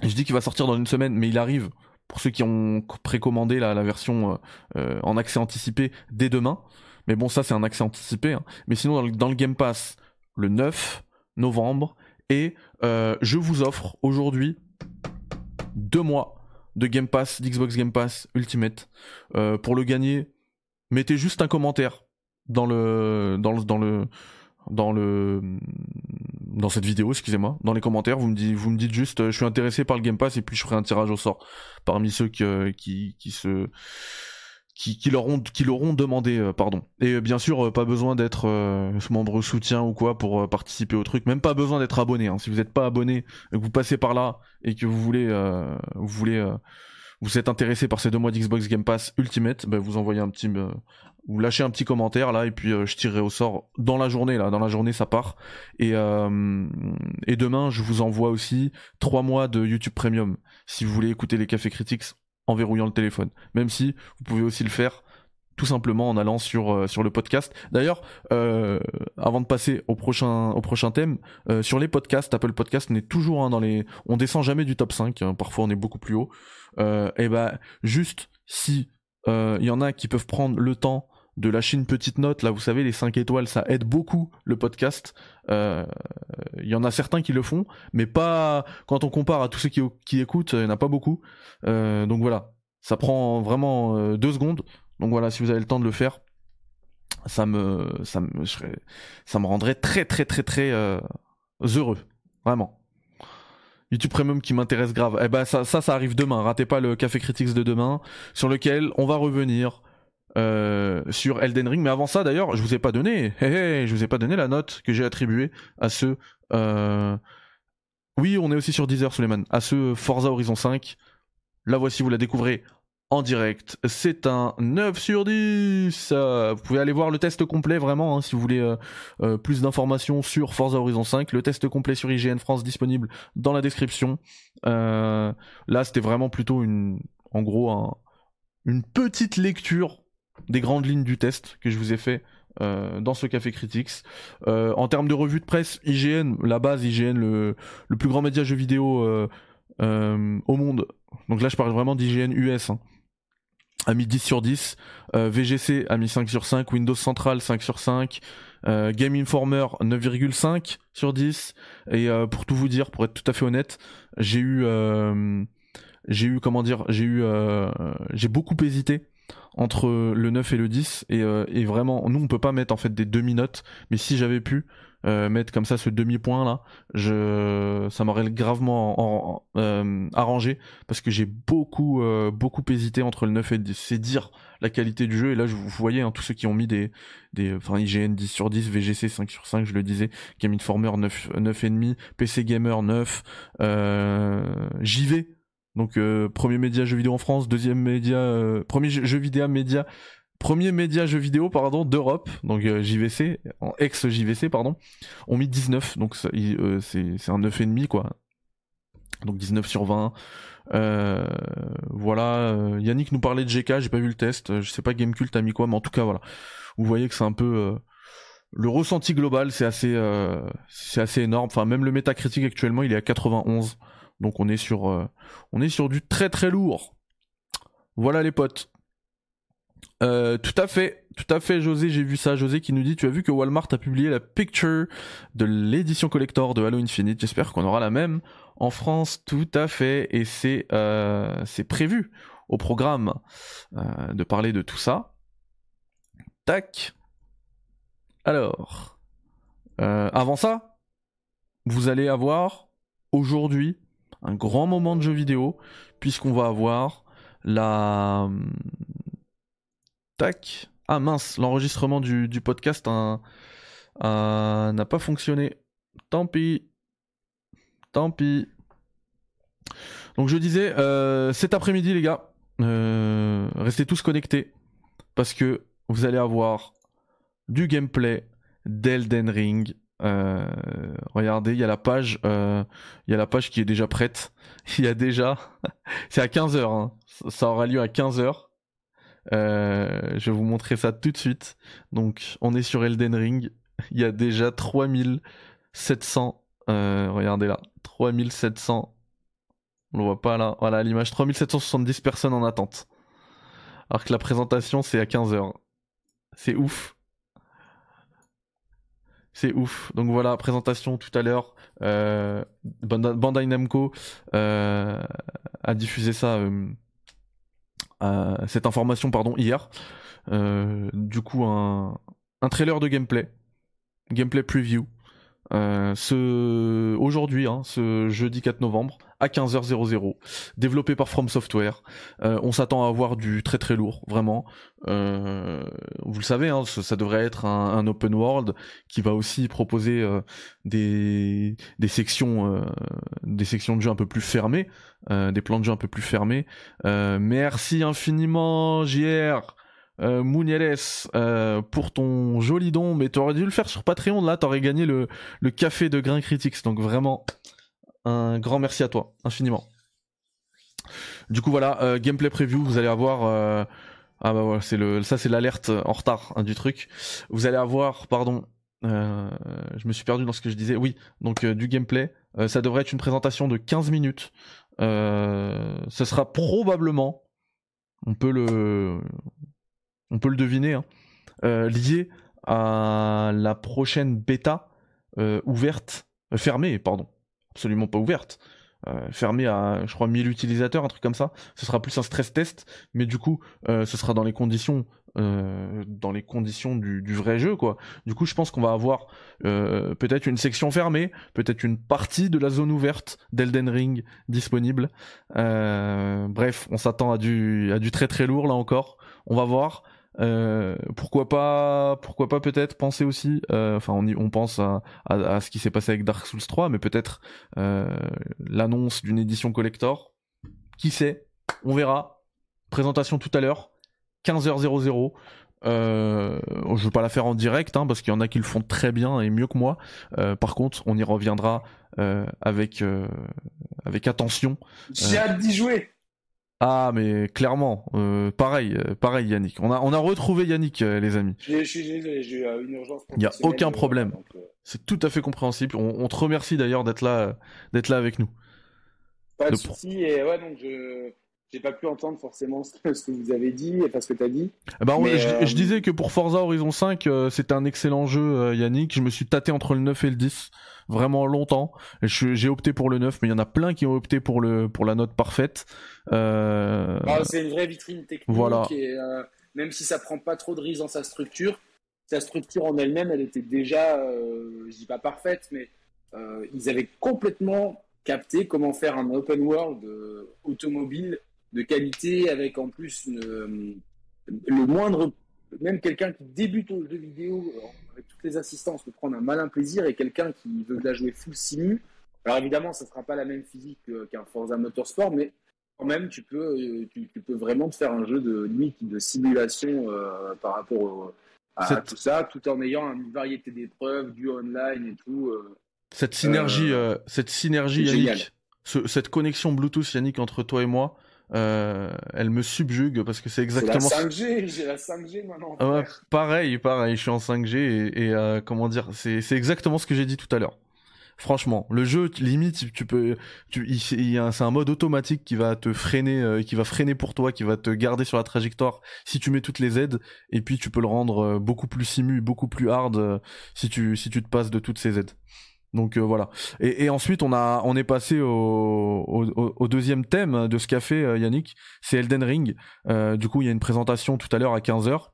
je dis qu'il va sortir dans une semaine, mais il arrive pour ceux qui ont précommandé la, version euh, euh, en accès anticipé dès demain. Mais bon, ça c'est un accès anticipé. Hein. Mais sinon, dans le, Game Pass, le 9 novembre. Et euh, je vous offre aujourd'hui deux mois de Game Pass, d'Xbox Game Pass Ultimate. Pour le gagner, mettez juste un commentaire dans le dans le dans le dans le dans cette vidéo, excusez-moi, dans les commentaires, vous me dites juste euh, je suis intéressé par le Game Pass et puis je ferai un tirage au sort parmi ceux qui euh, qui, qui se qui l'auront qui l'auront demandé euh, pardon. Et bien sûr pas besoin d'être membre soutien ou quoi pour participer au truc, même pas besoin d'être abonné hein. Si vous n'êtes pas abonné, que vous passez par là et que vous voulez vous voulez vous êtes intéressé par ces deux mois d'Xbox Game Pass Ultimate, ben vous envoyez un petit, euh, vous lâchez un petit commentaire là et puis euh, je tirerai au sort dans la journée là, dans la journée ça part. Et euh, et demain je vous envoie aussi trois mois de YouTube Premium si vous voulez écouter les cafés critiques en verrouillant le téléphone. Même si vous pouvez aussi le faire tout simplement en allant sur euh, sur le podcast. D'ailleurs, euh, avant de passer au prochain au prochain thème, euh, sur les podcasts, Apple Podcast, on est toujours hein, dans les, on descend jamais du top 5. Hein, parfois, on est beaucoup plus haut. et ben, juste si il y en a qui peuvent prendre le temps de lâcher une petite note, là, vous savez, les 5 étoiles, ça aide beaucoup le podcast. Il y en a certains qui le font, mais pas quand on compare à tous ceux qui, qui écoutent, il n'y en a pas beaucoup. donc voilà, ça prend vraiment deux secondes. Donc voilà, si vous avez le temps de le faire, ça me, ça me, ça me rendrait très très très très euh, heureux, vraiment. YouTube Premium qui m'intéresse grave. Eh ben ça, ça, arrive demain. Ratez pas le Café Critics de demain, sur lequel on va revenir euh, sur Elden Ring. Mais avant ça, d'ailleurs, je vous ai pas donné, je vous ai pas donné la note que j'ai attribuée à ce. Euh... Oui, on est aussi sur Deezer, Suleiman. À ce Forza Horizon 5. La voici, vous la découvrez en direct. C'est un 9 sur 10. Euh, vous pouvez aller voir le test complet vraiment hein, si vous voulez euh, euh, plus d'informations sur Forza Horizon 5. Le test complet sur IGN France disponible dans la description. là, c'était vraiment plutôt une, en gros, une petite lecture des grandes lignes du test que je vous ai fait. dans ce café critiques. en termes de revue de presse, IGN, la base IGN, le, le plus grand média jeu vidéo au monde. Donc là, je parle vraiment d'IGN US. Hein a mis 10 sur 10, euh, VGC a mis 5 sur 5, Windows Central 5 sur 5, euh, Game Informer 9,5 sur 10 et euh, pour tout vous dire, pour être tout à fait honnête, j'ai eu j'ai eu comment dire, j'ai eu j'ai beaucoup hésité entre le 9 et le 10 et, euh, et vraiment nous on peut pas mettre en fait des demi-notes. Mais si j'avais pu euh, mettre comme ça ce demi-point là je ça m'aurait gravement en- en- euh, arrangé parce que j'ai beaucoup euh, beaucoup hésité entre le 9 et le 10 c'est dire la qualité du jeu et là je, vous voyez hein, tous ceux qui ont mis des des enfin IGN 10 sur 10 VGC 5 sur 5 je le disais Game Informer 9 9 et demi PC Gamer 9 euh, JV donc euh, premier média jeu vidéo en France, deuxième média, euh, premier jeu, jeu vidéo média, premier média jeu vidéo pardon d'Europe, donc euh, JVC, en ex JVC pardon, ont mis 19, donc euh, c'est un 9 et demi quoi. Donc 19 sur 20. Euh, voilà, Yannick nous parlait de GK, j'ai pas vu le test, je sais pas Gamecult a mis quoi, mais en tout cas voilà. Vous voyez que c'est un peu le ressenti global, c'est assez c'est assez énorme. Enfin même le métacritique actuellement, il est à 91. Donc on est sur on est sur du très très lourd. Voilà les potes. Euh, tout à fait, tout à fait, José, j'ai vu ça. José qui nous dit, tu as vu que Walmart a publié la picture de l'édition collector de Halo Infinite. J'espère qu'on aura la même en France. Tout à fait, et c'est euh, prévu au programme euh, de parler de tout ça. Tac. Alors, avant ça, vous allez avoir aujourd'hui un grand moment de jeu vidéo puisqu'on va avoir la tac ah mince l'enregistrement du, podcast hein, euh, n'a pas fonctionné tant pis tant pis donc je disais euh, cet après-midi les gars euh, restez tous connectés parce que vous allez avoir du gameplay d'Elden Ring regardez, il y a la page, il y a la page qui est déjà prête. Il y a déjà, c'est à 15h, hein. ça aura lieu à 15h. Euh, je vais vous montrer ça tout de suite. Donc, on est sur Elden Ring. Il y a déjà 3700, euh, regardez là, 3700. On le voit pas là, voilà l'image, 3770 personnes en attente. Alors que la présentation c'est à 15h. C'est ouf. C'est ouf. Donc voilà, présentation tout à l'heure. Euh, Bandai Namco a diffusé ça, cette information pardon hier. Euh, du coup, un, un trailer de gameplay, gameplay preview. Euh, ce aujourd'hui, hein, ce jeudi 4 novembre à 15h00, développé par From Software. Euh, on s'attend à avoir du très très lourd, vraiment. Euh, vous le savez, hein, ça, devrait être un, un open world qui va aussi proposer euh, des des sections euh, des sections de jeu un peu plus fermées, euh, des plans de jeu un peu plus fermés. Euh, merci infiniment JR. Euh, euh, pour ton joli don, mais t'aurais dû le faire sur Patreon, là t'aurais gagné le, le café de Grain Critics, donc vraiment un grand merci à toi, infiniment. Du coup voilà, euh, gameplay preview, vous allez avoir euh, ah bah voilà, c'est le ça c'est l'alerte en retard hein, du truc. Vous allez avoir pardon, euh, je me suis perdu dans ce que je disais. Oui, donc du gameplay, ça devrait être une présentation de 15 minutes. Ce sera probablement on peut le on peut le deviner hein, lié à la prochaine bêta ouverte fermée pardon, absolument pas ouverte euh, fermé à, je crois, 1000 utilisateurs, un truc comme ça. Ce sera plus un stress test, mais du coup, euh, ce sera dans les conditions, euh, dans les conditions du, vrai jeu, quoi. Du coup, je pense qu'on va avoir peut-être une section fermée, peut-être une partie de la zone ouverte d'Elden Ring disponible. Bref, on s'attend à du, à du très très lourd là encore. On va voir. Euh, pourquoi pas, pourquoi pas peut-être penser aussi, euh, enfin on, y- on pense à, à, à ce qui s'est passé avec Dark Souls 3, mais peut-être euh, l'annonce d'une édition collector. Qui sait? On verra. Présentation tout à l'heure, 15h00. Euh, je veux pas la faire en direct hein, parce qu'il y en a qui le font très bien et mieux que moi. Euh, par contre, on y reviendra euh, avec euh, avec attention. J'ai hâte d'y jouer. Ah mais clairement, euh, pareil, euh, pareil Yannick. On a on a retrouvé Yannick euh, les amis. Je suis désolé, j'ai eu une urgence. Y a professionnelle, aucun problème. euh, C'est tout à fait compréhensible. On, on te remercie d'ailleurs d'être là d'être là avec nous. Pas de souci. Et ouais, donc je j'ai pas pu entendre forcément ce que, vous avez dit, enfin ce que tu as dit. On- Mais, je, euh, je disais que pour Forza Horizon 5, euh, c'était un excellent jeu, euh, Yannick. Je me suis tâté entre le 9 et le 10, vraiment longtemps. J'ai opté pour le 9, mais il y en a plein qui ont opté pour le pour la note parfaite. Euh, Bah, c'est une vraie vitrine technique. Voilà. Et, euh, même si ça prend pas trop de risques dans sa structure, sa structure en elle-même, elle était déjà, euh, je dis pas parfaite, mais euh, ils avaient complètement capté comment faire un open world euh, automobile de qualité avec en plus une, euh, le moindre, même quelqu'un qui débute au jeu vidéo euh, avec toutes les assistances peut prendre un malin plaisir et quelqu'un qui veut la jouer full simu. Alors évidemment, ça sera pas la même physique que- qu'un Forza Motorsport, mais quand même, tu peux, euh, tu, tu peux vraiment te faire un jeu de limite de simulation euh, par rapport au- à tout ça, tout en ayant une variété d'épreuves, du online et tout. euh. Cette synergie, Euh, cette synergie, Yannick, ce- cette connexion Bluetooth, Yannick, entre toi et moi, euh, elle me subjugue parce que c'est C'est la exactement. 5G, j'ai la 5G maintenant. Ah ouais, pareil, pareil, je suis en 5G et, et, euh, comment dire, c'est c'est exactement ce que j'ai dit tout à l'heure. Franchement, le jeu limite, tu peux, tu, il, il y a un- c'est un mode automatique qui va te freiner, euh, qui va freiner pour toi, qui va te garder sur la trajectoire si tu mets toutes les aides, et puis tu peux le rendre euh, beaucoup plus simu, beaucoup plus hard euh, si tu si tu te passes de toutes ces aides. Donc euh, voilà. Et, ensuite on a on est passé au, deuxième thème de ce qu'a fait euh, Yannick, c'est Elden Ring. Euh, du coup il y a une présentation tout à l'heure à 15h.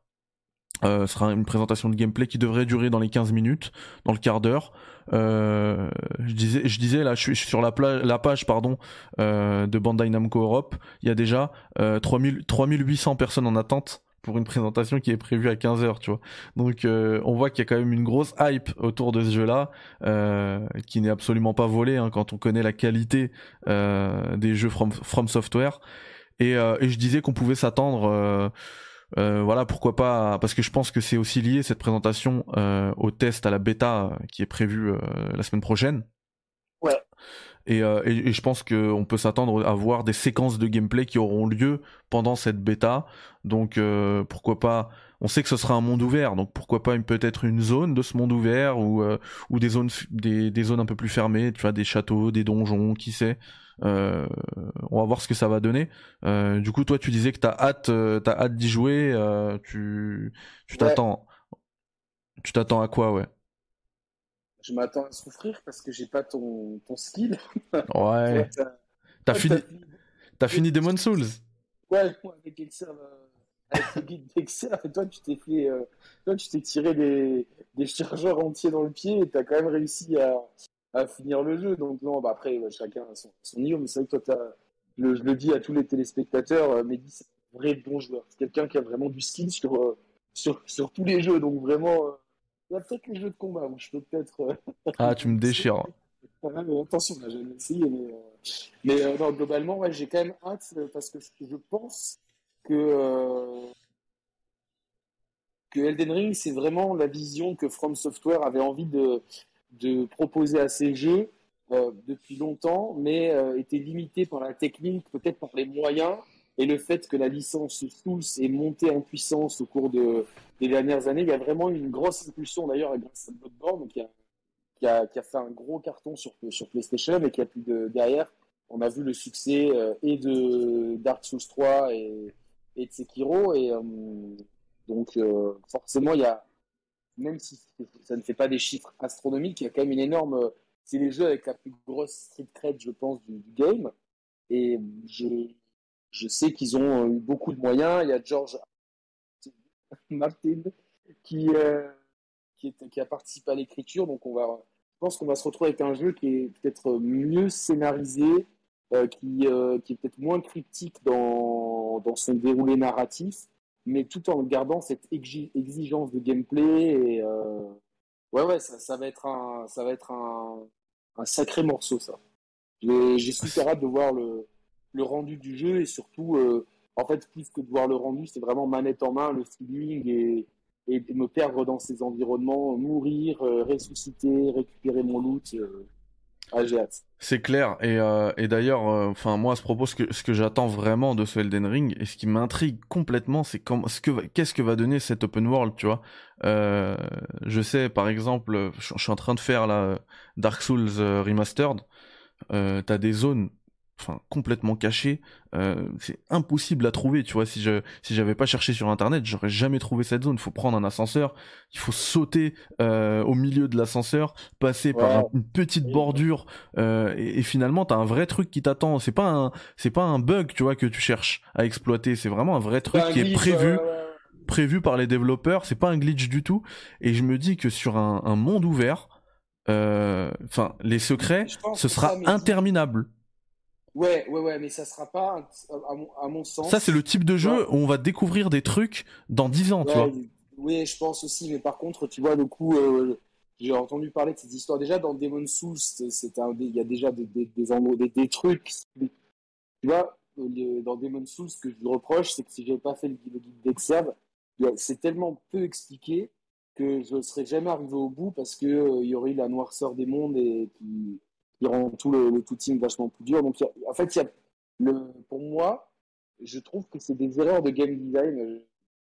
Euh, ce sera une présentation de gameplay qui devrait durer dans les 15 minutes, dans le quart d'heure. Je disais, je disais là, je suis sur la, la page pardon de Bandai Namco Europe. Il y a déjà euh, 3000, 3800 personnes en attente pour une présentation qui est prévue à 15 heures, tu vois. Donc euh, on voit qu'il y a quand même une grosse hype autour de ce jeu-là, euh, qui n'est absolument pas volé hein, quand on connaît la qualité euh, des jeux From, From Software. Et, euh, et je disais qu'on pouvait s'attendre, euh, euh, voilà, pourquoi pas, parce que je pense que c'est aussi lié cette présentation au test à la bêta qui est prévue la semaine prochaine. Ouais. Et, euh, et, et je pense qu'on peut s'attendre à voir des séquences de gameplay qui auront lieu pendant cette bêta. Donc euh, pourquoi pas On sait que ce sera un monde ouvert, donc pourquoi pas peut-être une zone de ce monde ouvert ou euh, ou des zones des, des zones un peu plus fermées, tu vois, des châteaux, des donjons, qui sait. Euh, on va voir ce que ça va donner. Euh, du coup, toi, tu disais que t'as hâte, euh, t'as hâte d'y jouer. euh, tu, tu Ouais. t'attends, tu t'attends à quoi, ouais? Je m'attends à souffrir parce que j'ai pas ton, ton skill. Ouais. T'as- fini, t'as fini- Demon Souls. Ouais, moi, avec Excel, euh, avec le guide d'Excel, toi, tu t'es fait, euh, toi, tu t'es tiré des, des chargeurs entiers dans le pied et t'as quand même réussi à, à finir le jeu. Donc, non, bah après, ouais, chacun a son, son niveau, mais c'est vrai que toi, t'as, je, je le dis à tous les téléspectateurs, euh, Mehdi, c'est un vrai bon joueur. C'est quelqu'un qui a vraiment du skill sur, euh, sur, sur tous les jeux. Donc, vraiment, il y a peut-être les jeux de combat où je peux peut-être, euh, Ah, tu me déchires. Mais attention, là, j'ai essayé, mais, euh, mais euh, non, globalement, ouais, j'ai quand même hâte parce que je pense que, que Elden Ring, c'est vraiment la vision que From Software avait envie de, de proposer à ses jeux euh, depuis longtemps, mais euh, était limité par la technique, peut-être par les moyens, et le fait que la licence Souls est montée en puissance au cours de, des dernières années. Il y a vraiment une grosse impulsion, d'ailleurs, grâce à Bloodborne, qui a qui a, fait un gros carton sur, sur PlayStation et qui a pu de, derrière. On a vu le succès euh, et de Dark Souls 3 et, et de Sekiro. Et euh, donc, euh, forcément, il y a, même si ça ne fait pas des chiffres astronomiques, il y a quand même une énorme. C'est les jeux avec la plus grosse street cred, je pense, du, du game. Et je, je sais qu'ils ont eu beaucoup de moyens. Il y a George Martin qui. euh, qui, a participé à l'écriture. Donc, on va, je pense qu'on va se retrouver avec un jeu qui est peut-être mieux scénarisé, euh, qui, euh, est peut-être moins cryptique dans, son déroulé narratif, mais tout en gardant cette exi- exigence de gameplay. Euh, ouais, ouais, ça, va être un, sacré morceau, ça. J'ai super hâte de voir le, le rendu du jeu et surtout, euh, en fait, plus que de voir le rendu, c'est vraiment manette en main, le feeling et, et me perdre dans ces environnements, mourir, euh, ressusciter, récupérer mon loot. euh. Ah, j'ai hâte. C'est clair. Et, euh, et d'ailleurs, euh, moi à ce propos, ce que, ce que j'attends vraiment de ce Elden Ring et ce qui m'intrigue complètement, c'est comment, ce que, qu'est-ce que va donner cet open world, tu vois? Euh, je sais, par exemple, je, suis en train de faire la Dark Souls Remastered. T'as des zones, enfin complètement cachées. Euh, c'est impossible à trouver, tu vois. Si je, si j'avais pas cherché sur internet, j'aurais jamais trouvé cette zone. Il faut prendre un ascenseur, il faut sauter euh, au milieu de l'ascenseur, passer par un- une petite bordure euh, et, et finalement t'as un vrai truc qui t'attend c'est pas un c'est pas un bug tu vois que tu cherches à exploiter c'est vraiment un vrai truc un qui est prévu prévu par les développeurs, c'est pas un glitch du tout. Et je me dis que sur un, un monde ouvert, enfin, les secrets, ce sera interminable. Ouais, ouais, ouais, mais ça sera pas, à mon, à mon sens. Ça, c'est le type de jeu Ouais. où on va découvrir des trucs dans 10 ans, tu Ouais, vois. Oui, je pense aussi, mais par contre, tu vois, le coup, euh, j'ai entendu parler de cette histoire déjà dans Demon Souls, il y a déjà des, des, des, endroits- des, des trucs, tu vois, dans Demon Souls, ce que je lui reproche, c'est que si j'avais pas fait le, le guide a- c'est tellement peu expliqué que je ne serais jamais arrivé au bout parce que euh, il y aurait eu la noirceur des mondes et qui, qui rend tout le, le tout team vachement plus dur. Donc, il y a- en fait, il y a le, pour moi, je trouve que c'est des erreurs de game design. euh,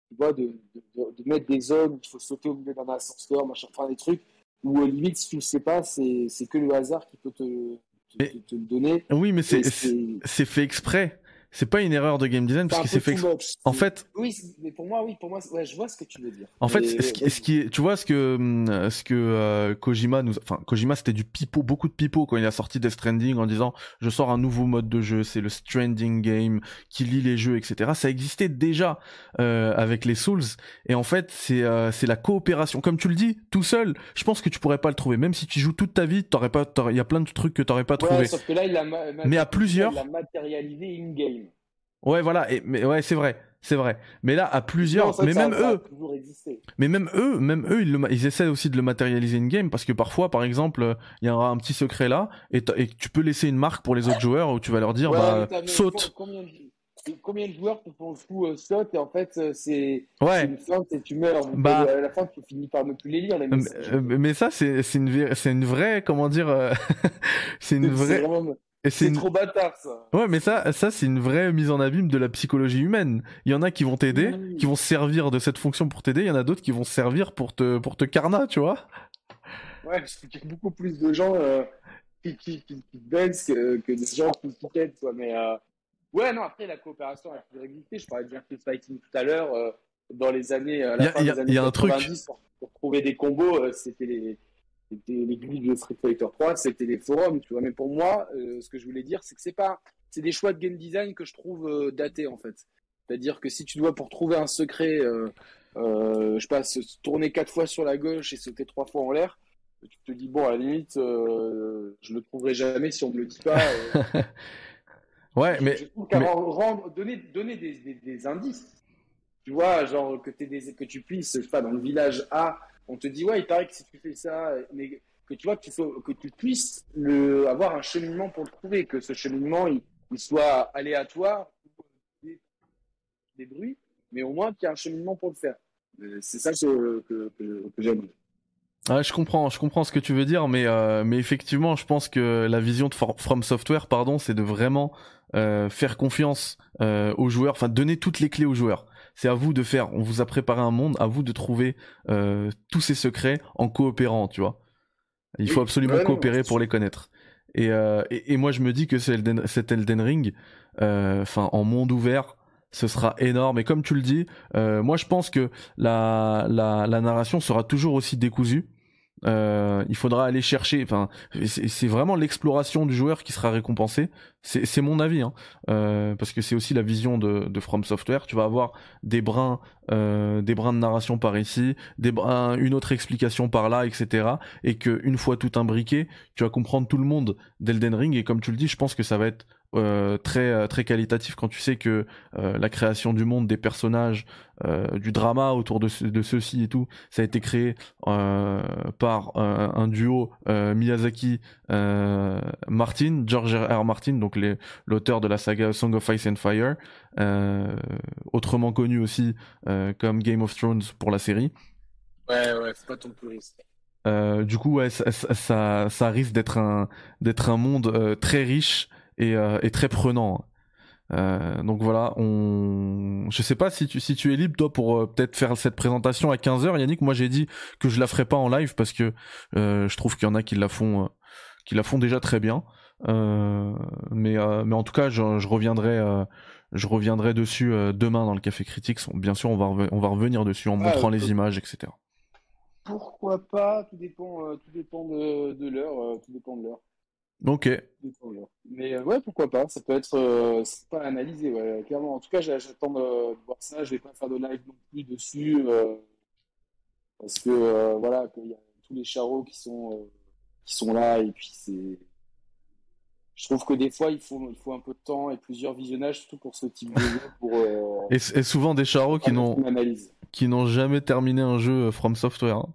tu vois, de, de, de- de mettre des zones où il faut sauter au milieu d'un ascenseur, machin, enfin des trucs où euh, limite si tu le sais pas, c'est que le hasard qui peut te, te, Mais- te- te le donner. Oui, mais c'est fait exprès. C'est pas une erreur de game design parce que peu c'est fait. En fait, oui, mais pour moi, oui, pour moi, ouais, je vois ce que tu veux dire. En fait, Mais- ce qui, ce qui est, tu vois, ce que, hum, ce que euh, Kojima nous, enfin, Kojima, c'était du pipeau, beaucoup de pipeau quand il a sorti Death Stranding en disant, je sors un nouveau mode de jeu, c'est le Stranding Game qui lit les jeux, etc. Ça existait déjà euh, avec les Souls, et en fait, c'est, euh, c'est la coopération. Comme tu le dis, tout seul, je pense que tu pourrais pas le trouver. Même si tu joues toute ta vie, t'aurais pas, il y a plein de trucs que t'aurais pas Ouais, trouvé. sauf que là, il a ma- ma- Mais à plusieurs- il l'a matérialisé in-game. Ouais, voilà. Et, mais ouais, c'est vrai, c'est vrai. Mais là, à Non, plusieurs, ça, mais ça- même ça eux. Mais même eux, même eux, ils, le ils essaient aussi de le matérialiser in game parce que parfois, par exemple, il y aura un petit secret là et, et tu peux laisser une marque pour les autres joueurs où tu vas leur dire Ouais, bah saute. Combien de, combien de joueurs te font le coup euh, saute et en fait, euh, c'est Ouais. une et tu meurs. Bah. euh, à la fin, tu finis par ne plus les lire, les Mais, euh, mais ça c'est une une vraie comment dire c'est une vraie vraiment- c'est une trop bâtard, ça. ouais mais ça ça c'est une vraie mise en abîme de la psychologie humaine. Il y en a qui vont t'aider, qui vont se servir de cette fonction pour t'aider, il y en a d'autres qui vont se servir pour te pour te carna, tu vois. Ouais, trouve qu'il y a beaucoup plus de gens euh, qui, qui, qui, qui baissent que, que des gens qui qui t'aident, quoi. Mais euh, ouais, non, après, la coopération a toujours existé. Je parlais de Virtua Fighting tout à l'heure. euh, dans les années, à Il y la a- fin il y a- des années il y a un truc. 90, pour, pour trouver des combos, c'était les, c'était les glitches de Street Fighter 3, c'était les forums, tu vois. Mais pour moi, euh, ce que je voulais dire, c'est que c'est pas, c'est des choix de game design que je trouve euh, datés, en fait. C'est-à-dire que si tu dois, pour trouver un secret, euh, je passe tourner quatre fois sur la gauche et sauter trois fois en l'air, tu te dis, bon, à la limite, je le trouverai jamais si on me le dit pas. Ouais, Je- mais je trouve mais- rendre- donner, donner des, des, des indices, tu vois, genre que, des, que tu puisses, je sais pas, dans le village A, on te dit, ouais, il paraît que si tu fais ça, mais que tu vois, que tu, sois- que tu puisses le, avoir un cheminement pour le trouver, que ce cheminement, il, soit aléatoire, des, des bruits, mais au moins qu'il y ait un cheminement pour le faire. Euh, C'est ça que, que, j'aime. Ouais, je comprends, je comprends ce que tu veux dire, mais euh, mais effectivement, je pense que la vision de From Software, pardon, c'est de vraiment euh, faire confiance aux joueurs, enfin donner toutes les clés aux joueurs. C'est à vous de faire. On vous a préparé un monde, à vous de trouver euh, tous ces secrets en coopérant, tu vois. Il faut absolument ouais, coopérer pour les connaître. Et, euh, et, et moi, je me dis que Elden, cet Elden Ring, euh, enfin en monde ouvert, ce sera énorme. Et comme tu le dis, euh, moi, je pense que la, la, la narration sera toujours aussi décousue. Euh, il faudra aller chercher. Enfin, c'est vraiment l'exploration du joueur qui sera récompensée. C'est c'est mon avis, hein. Euh, parce que c'est aussi la vision de, de From Software. Tu vas avoir des brins, euh, des brins de narration par ici, des brins, une autre explication par là, etc. Et que une fois tout imbriqué, tu vas comprendre tout le monde d'Elden Ring. Et comme tu le dis, je pense que ça va être euh, très très qualitatif quand tu sais que euh, la création du monde, des personnages, euh, du drama autour de, ce- de ceux-ci et tout, ça a été créé euh, par euh, un duo euh, Miyazaki euh, Martin, George R. R. Martin, donc l'auteur de la saga Song of Ice and Fire, euh, autrement connu aussi euh, comme Game of Thrones pour la série. Ouais, ouais, c'est pas ton puriste. Euh, du coup, ouais, ça, ça, ça, risque d'être un, d'être un monde euh, très riche et, euh, et très prenant. Euh, donc voilà, on... je sais pas si tu, si tu es libre toi pour euh, peut-être faire cette présentation à 15h Yannick, moi j'ai dit que je la ferai pas en live parce que euh, je trouve qu'il y en a qui la font qui la font déjà très bien. Mais mais en tout cas, je, je reviendrai je reviendrai dessus demain dans le café critique. Bien sûr, on va on va revenir dessus en Ah, montrant les images, etc. Pourquoi pas Tout dépend, tout dépend de, de l'heure. tout dépend de l'heure. Ok. Mais euh, ouais, pourquoi pas, ça peut être euh, c'est pas analysé, ouais, clairement. En tout cas, j'a- j'attends de, voir ça. Je vais pas faire de live non plus dessus euh, parce que voilà, qu'il y a tous les charros qui sont qui sont là et puis c'est. Je trouve que des fois, il faut il faut un peu de temps et plusieurs visionnages, surtout pour ce type de jeu, pour euh, Et, et souvent des charros qui n'ont qui n'ont jamais terminé un jeu From Software. hein.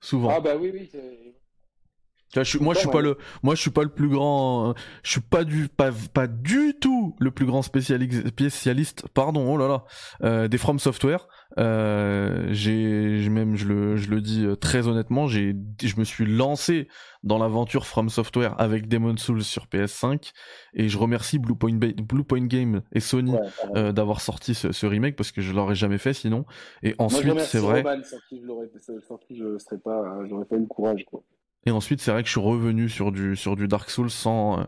Souvent. Ah bah oui, oui. Je moi, je suis pas le, moi, je suis pas le plus grand, je suis pas du, pas, pas du tout le plus grand spéciali- spécialiste, pardon, oh là là, euh, des From Software. Euh, j'ai, même, je le, je le dis euh, très honnêtement, j'ai, je me suis lancé dans l'aventure From Software avec Demon Souls sur PS5 et je remercie Blue Point, Ba- Blue Point Game et Sony Ouais, euh, d'avoir sorti ce, ce remake parce que je l'aurais jamais fait sinon. Et ensuite, c'est vrai. Roman, je l'aurais, je serais pas, j'aurais pas eu le courage, quoi. Et ensuite, c'est vrai que je suis revenu sur du sur du Dark Souls sans euh,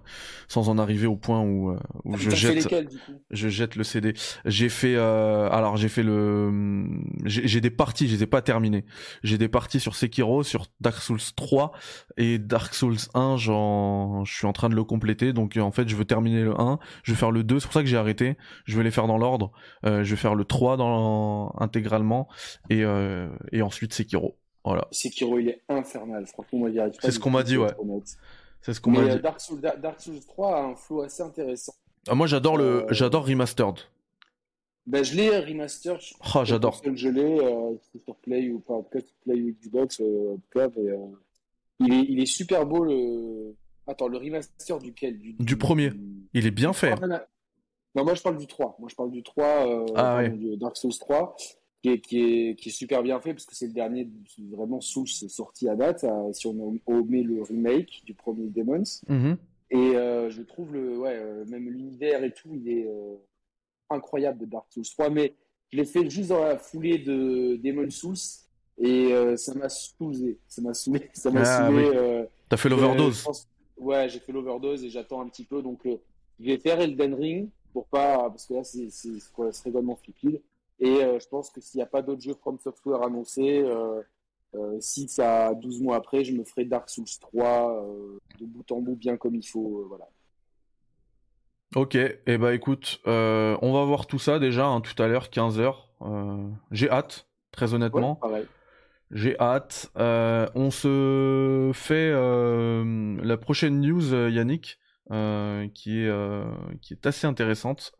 sans en arriver au point où euh, où je T'as fait jette lesquels, du coup? je jette le CD. J'ai fait euh, alors j'ai fait le j'ai j'ai des parties, je les ai pas terminées. J'ai des parties sur Sekiro, sur Dark Souls 3 et Dark Souls 1, j'en je suis en train de le compléter donc en fait, je veux terminer le 1, je vais faire le 2, c'est pour ça que j'ai arrêté. Je vais les faire dans l'ordre. Euh, je vais faire le 3 dans intégralement et euh, et ensuite Sekiro. Voilà. Sekiro, il est infernal. Franchement, moi, j'y arrive pas. C'est ce qu'on m'a dit, ouais. être honnête. C'est ce qu'on Mais m'a euh, dit. Dark Souls, Da- Dark Souls 3 a un flow assez intéressant. Ah, moi j'adore le Euh, j'adore remastered. Ben, je l'ai remaster. je- Oh, j'adore. Je l'ai, euh, c'est sur Play ou pas, en tout cas, sur Play ou Xbox, euh, euh, il est, il est super beau, le. Attends, le remaster duquel? Du, Du premier. Il est bien fait. Ah, non, moi je parle du 3. Moi je parle du 3, euh, Ah, Dark Souls 3, qui est, qui est, qui est super bien fait parce que c'est le dernier vraiment Souls sorti à date, euh, si on omet le remake du premier Demons. Mhm. Et euh, je trouve le, ouais, euh, même l'univers et tout, il est euh, incroyable de Dark Souls 3. Mais je l'ai fait juste dans la foulée de Demon Souls et ça m'a saoulé. Ça m'a saoulé. Ça m'a Ah, saoulé. oui. T'as fait l'overdose. pense- Ouais, j'ai fait l'overdose et j'attends un petit peu. Donc, je vais faire Elden Ring pour pas. Parce que là, c'est c'est- c'est quoi, c'est vraiment flipide. Et euh, je pense que s'il n'y a pas d'autres jeux From Software annoncés, euh, euh, si ça 12 mois après, je me ferai Dark Souls 3 euh, de bout en bout, bien comme il faut. euh, voilà. Ok, et bah écoute, on va voir tout ça déjà hein, tout à l'heure, 15h. J'ai hâte, très honnêtement. J'ai hâte. On se fait la prochaine news, Yannick, qui, est, qui est assez intéressante.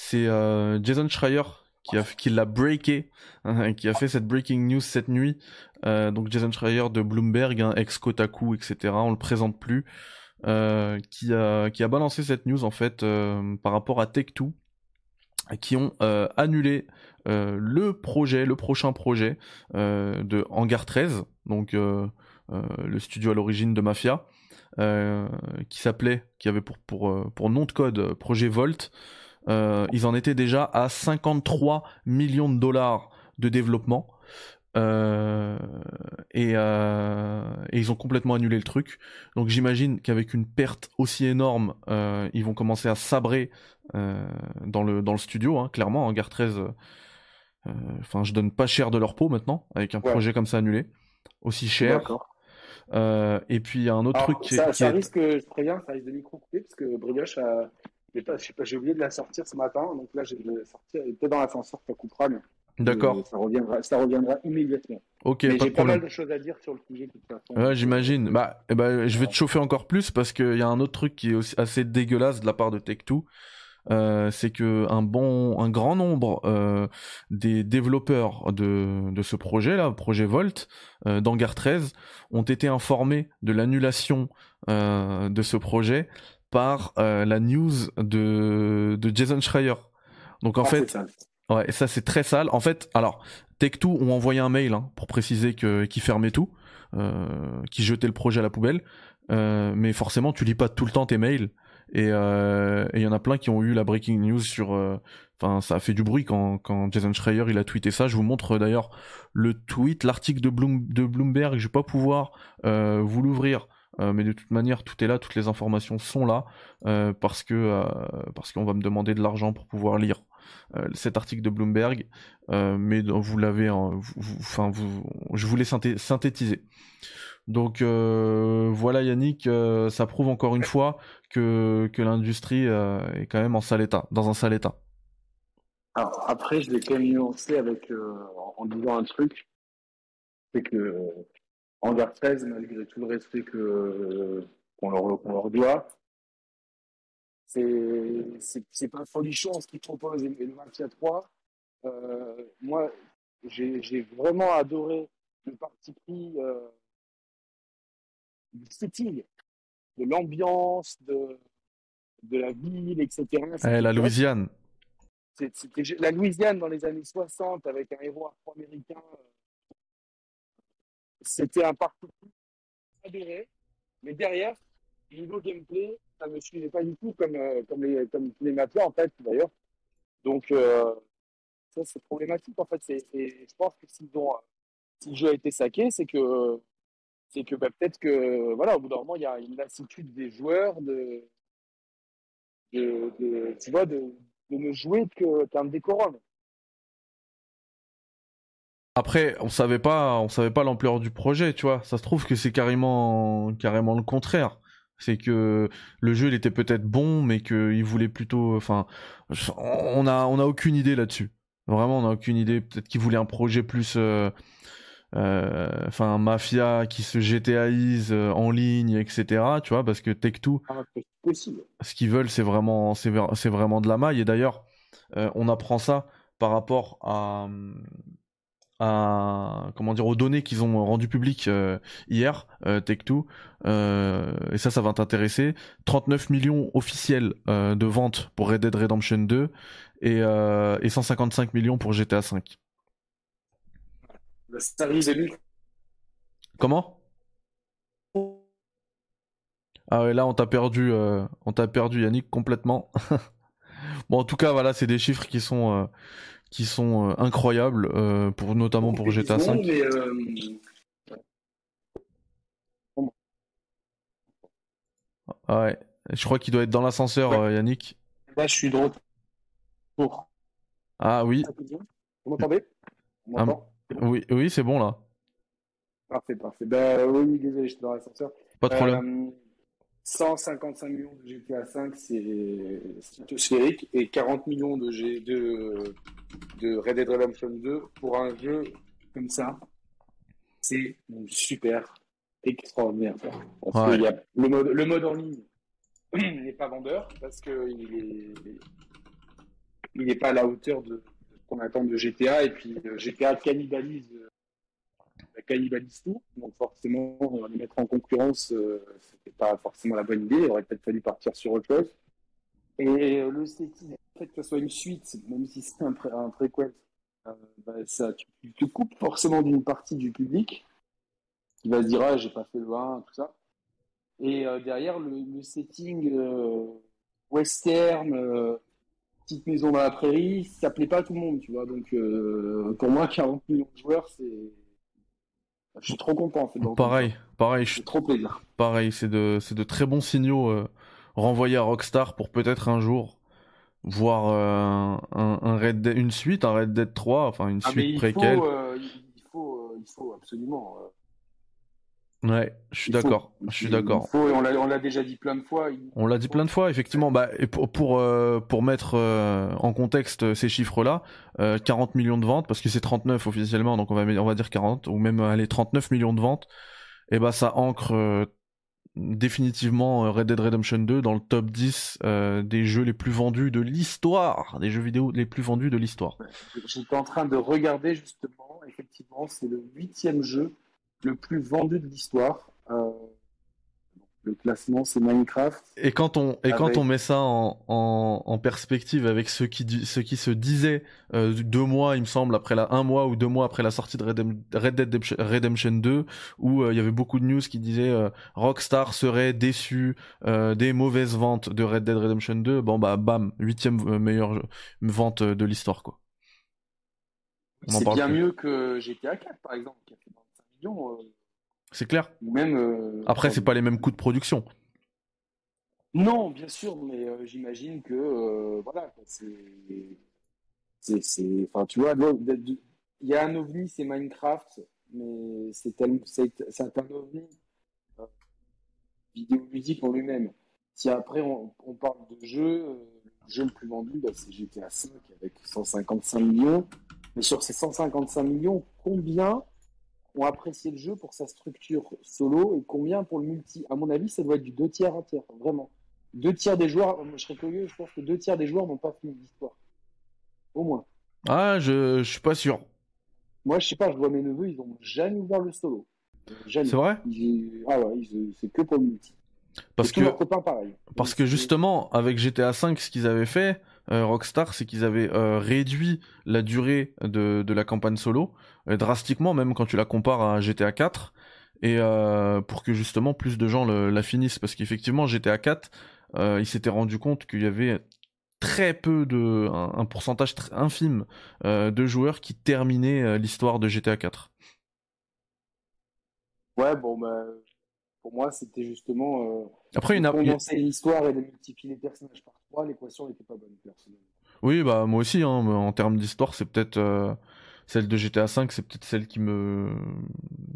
C'est euh, Jason Schreier qui a qui l'a breaké, hein, qui a fait cette breaking news cette nuit. Euh, donc Jason Schreier de Bloomberg, hein, ex Kotaku, etc. On le présente plus. Euh, qui a qui a balancé cette news en fait euh, par rapport à Tech2 qui ont annulé le projet, le prochain projet de Hangar 13, donc le studio à l'origine de Mafia, qui s'appelait, qui avait pour pour pour nom de code Projet Volt. Euh, ils en étaient déjà à 53 millions de dollars de développement. Euh, et, euh, et ils ont complètement annulé le truc. Donc j'imagine qu'avec une perte aussi énorme, ils vont commencer à sabrer dans le dans le studio. Hein, clairement, Hangar 13. euh, euh, Enfin, je donne pas cher de leur peau maintenant avec un Ouais. projet comme ça annulé, aussi cher. Euh, et puis il y a un autre Alors, truc qui, ça, qui ça est risque, je préviens, ça risque de micro-couper parce que Brioche a. j'ai pas- je sais pas, J'ai oublié de la sortir ce matin, donc là, je vais la sortir. Peut-être dans l'ascenseur, ça coupera, mais d'accord. euh, ça, reviendra, ça reviendra immédiatement. Ok, mais pas j'ai pas mal de choses à dire sur le sujet de toute façon. Ouais, j'imagine. Bah, eh ben, je vais te chauffer encore plus parce qu'il y a un autre truc qui est aussi assez dégueulasse de la part de Tech2. Euh, c'est que un bon, un grand nombre euh, des développeurs de, de ce projet là, projet Volt, euh, d'Hangar 13, ont été informés de l'annulation de ce projet par euh, la news de, de Jason Schreier. Donc en Ah, fait. Ouais, et ça c'est très sale. En fait, alors Tech2 ont envoyé un mail hein, pour préciser que qu'ils fermaient tout, euh, qu'ils jetaient le projet à la poubelle. Euh, mais forcément, tu lis pas tout le temps tes mails. Et euh, il y en a plein qui ont eu la breaking news sur. euh, Enfin, ça a fait du bruit quand quand Jason Schreier il a tweeté ça. Je vous montre euh, d'ailleurs le tweet, l'article de Bloom, de Bloomberg. Je vais pas pouvoir euh, vous l'ouvrir. Euh, mais de toute manière, tout est là, toutes les informations sont là, euh, parce que euh, parce qu'on va me demander de l'argent pour pouvoir lire cet article de Bloomberg, mais vous l'avez, vous- enfin, vous, je voulais synthé- synthétiser. Donc voilà Yannick, ça prouve encore une fois que, que l'industrie est quand même en sale état, dans un sale état. Alors après, je l'ai quand même nuancé avec, en disant un truc, c'est que Hangar 13, malgré tout le respect que qu'on leur, qu'on leur doit, c'est c'est c'est pas folichon ce qu'ils proposent. Et le Mafia 3, euh, moi, j'ai j'ai vraiment adoré le parti pris euh, du setting, de l'ambiance, de, de la ville, etc. Eh, la. Louisiane. C'était la Louisiane dans les années 60 avec un héros afro-américain. C'était un parcours adoré, mais derrière, niveau gameplay, ça me suivait pas du tout comme, euh, comme, les, comme les mafias en fait d'ailleurs. Donc euh, ça c'est problématique en fait. C'est, je pense que euh, si le jeu a été saqué, c'est que c'est que bah, peut-être que voilà au bout d'un moment il y a une lassitude des joueurs de, de, tu vois de, de ne jouer qu'un décorum. Après, on savait pas, on savait pas l'ampleur du projet, tu vois. Ça se trouve que c'est carrément, carrément le contraire. C'est que le jeu, il était peut-être bon, mais qu'il voulait plutôt, enfin, on a, on a aucune idée là-dessus. Vraiment, on a aucune idée. Peut-être qu'il voulait un projet plus, euh, euh, enfin, mafia qui se GTAise euh, en ligne, etc. Tu vois, parce que Tech2, Ah, c'est possible. ce qu'ils veulent, c'est vraiment, c'est vraiment de la maille. Et d'ailleurs, euh, on apprend ça par rapport à, à comment dire, aux données qu'ils ont rendues publiques euh, hier, euh, Tech2. Euh, et ça, ça va t'intéresser. 39 millions officiels euh, de ventes pour Red Dead Redemption 2 et, euh, et 155 millions pour GTA 5. Le service est Comment? Ah ouais, là on t'a perdu, euh, on t'a perdu Yannick complètement. bon, en tout cas, voilà, c'est des chiffres qui sont euh, qui sont euh, incroyables euh, pour notamment pour GTA 5. Mais, euh, Ah ouais, je crois qu'il doit être dans l'ascenseur, Ouais. Yannick. là, je suis retour. Ah oui, Vous m'entendez? Ah, oui, oui, c'est bon là, Parfait, parfait. Ben oui, désolé, j'étais dans l'ascenseur. pas de problème. Euh, 155 millions de GTA 5, c'est stratosphérique, et 40 millions de, G, de, de Red Dead Redemption 2 pour un jeu comme ça, c'est super extraordinaire. Parce Ouais. que il y a le, mode, le mode en ligne n'est pas vendeur parce qu'il est, il n'est pas à la hauteur de, de ce qu'on attend de GTA, et puis euh, GTA cannibalise euh, cannibalise tout. Donc forcément, euh, les mettre en concurrence, euh, pas forcément la bonne idée. Il aurait peut-être fallu partir sur autre chose. Et le setting, fait que ce soit une suite, même si c'est un, pré préquel, euh, bah, ça, tu, te coupes forcément d'une partie du public qui va se dire ah j'ai pas fait le 1, tout ça. Et euh, derrière le, setting euh, western, petite maison dans la prairie, ça plaît pas à tout le monde, tu vois. Donc pour moi, 40 millions de joueurs, c'est je suis trop content en Pareil, pareil, je- C'est trop plaisir. pareil, c'est de, c'est de très bons signaux euh, renvoyés à Rockstar pour peut-être un jour voir euh, un, un Red Dead, une suite, un Red Dead 3, enfin une Ah, suite il préquelle. faut, euh, il il faut, euh, il faut absolument. Ouais, je suis d'accord, je suis d'accord. on l'a, déjà dit plein de fois. il- On l'a dit plein de fois, effectivement. Bah, et pour pour euh, pour mettre euh, en contexte euh, ces chiffres-là, euh, 40 millions de ventes, parce que c'est 39 officiellement, donc on va on va dire 40 ou même allez 39 millions de ventes. Et bah ça ancre définitivement Red Dead Redemption 2 dans le top 10 euh, des jeux les plus vendus de l'histoire, des jeux vidéo les plus vendus de l'histoire. J'étais en train de regarder justement, effectivement, c'est le huitième jeu le plus vendu de l'histoire. Euh, le classement, c'est Minecraft. Et quand on et quand on met ça en, en, en perspective avec ceux qui ceux qui se disaient euh, deux mois il me semble après la un mois ou deux mois après la sortie de Redem- Red Dead Redemption- Redemption 2 où euh, il y avait beaucoup de news qui disaient euh, Rockstar serait déçu des mauvaises ventes de Red Dead Redemption 2 bon bah bam huitième meilleure jeu- vente de l'histoire quoi C'est bien plus. mieux que GTA 4, par exemple, qui a fait 25 millions. euh, c'est clair ou même. euh, après c'est pas les mêmes coûts de production Non, bien sûr, mais euh, j'imagine que euh, voilà, c'est, c'est, enfin, tu vois, il y a un ovni, c'est Minecraft. mais c'est tellement, c'est un ovni euh, vidéoludique en lui-même. Si après on, on parle de jeu, le jeu le plus vendu, bah, c'est GTA V avec 155 millions. Mais sur ces 155 millions, combien ont apprécié le jeu pour sa structure solo et combien pour le multi À mon avis, ça doit être du deux tiers, un tiers, vraiment. Deux tiers des joueurs, je serais curieux, je pense que deux tiers des joueurs n'ont pas fini l'histoire. Au moins. Ah, je, je suis pas sûr. Moi, je sais pas, je vois mes neveux, ils ont jamais ouvert le solo. Jamais. C'est vrai Ils- Ah ouais, ils- c'est que pour le multi. Parce que pareil. Parce que justement, avec GTA V, ce qu'ils avaient fait, euh, Rockstar, c'est qu'ils avaient euh, réduit la durée de, de la campagne solo euh, drastiquement, même quand tu la compares à GTA 4, et pour que justement plus de gens le- la finissent. Parce qu'effectivement, GTA 4, euh, ils s'étaient rendu compte qu'il y avait très peu de, un, un pourcentage très infime de joueurs qui terminaient l'histoire de GTA 4. Ouais, bon, bah, pour moi, c'était justement. Après, condenser l'histoire et de multiplier les personnages par trois, l'équation n'était pas bonne, personnellement. Oui, bah moi aussi, hein, mais en termes d'histoire, c'est peut-être euh, celle de GTA V, c'est peut-être celle qui me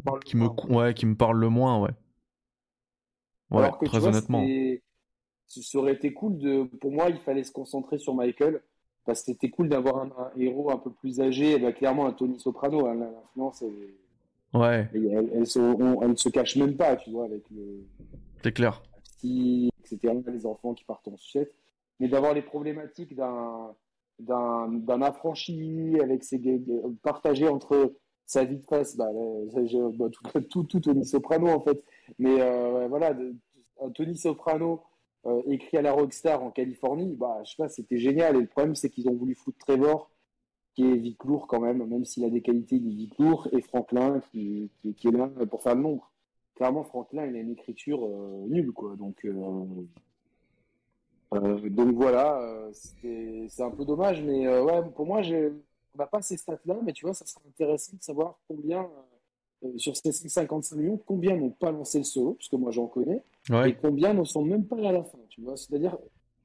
Parle qui me moins, ouais, qui me parle le moins, ouais. Ouais, Alors que, très vois, honnêtement. ça aurait été cool de. Pour moi, il fallait se concentrer sur Michael. Parce que c'était cool d'avoir un, un héros un peu plus âgé. Bah, clairement, un Tony Soprano. hein, L'influence, elle, Ouais, elle, elle- elle se, on- elle ne se cache même pas, tu vois, avec le. c'est clair. etc., les enfants qui partent en sucette, mais d'avoir les problématiques d'un affranchi avec ses partagé entre sa vie de face, bah, bah, tout, tout, tout Tony Soprano en fait, mais euh, voilà, de- Tony Soprano euh, écrit à la Rockstar en Californie, bah je sais pas, c'était génial. Et le problème c'est qu'ils ont voulu foutre Trevor, qui est Vic Lourd quand même, même s'il a des qualités, il est Vic Lourd, et Franklin qui, qui, qui est là pour faire le nombre. Clairement Franklin il a une écriture euh, nulle quoi. Donc euh, donc voilà euh, c'est un peu dommage mais euh, ouais pour moi on n'a pas ces stats là mais tu vois ça serait intéressant de savoir combien sur ces 155 millions combien n'ont pas lancé le solo parce que moi j'en connais et combien ne sont même pas à la fin tu vois. C'est à dire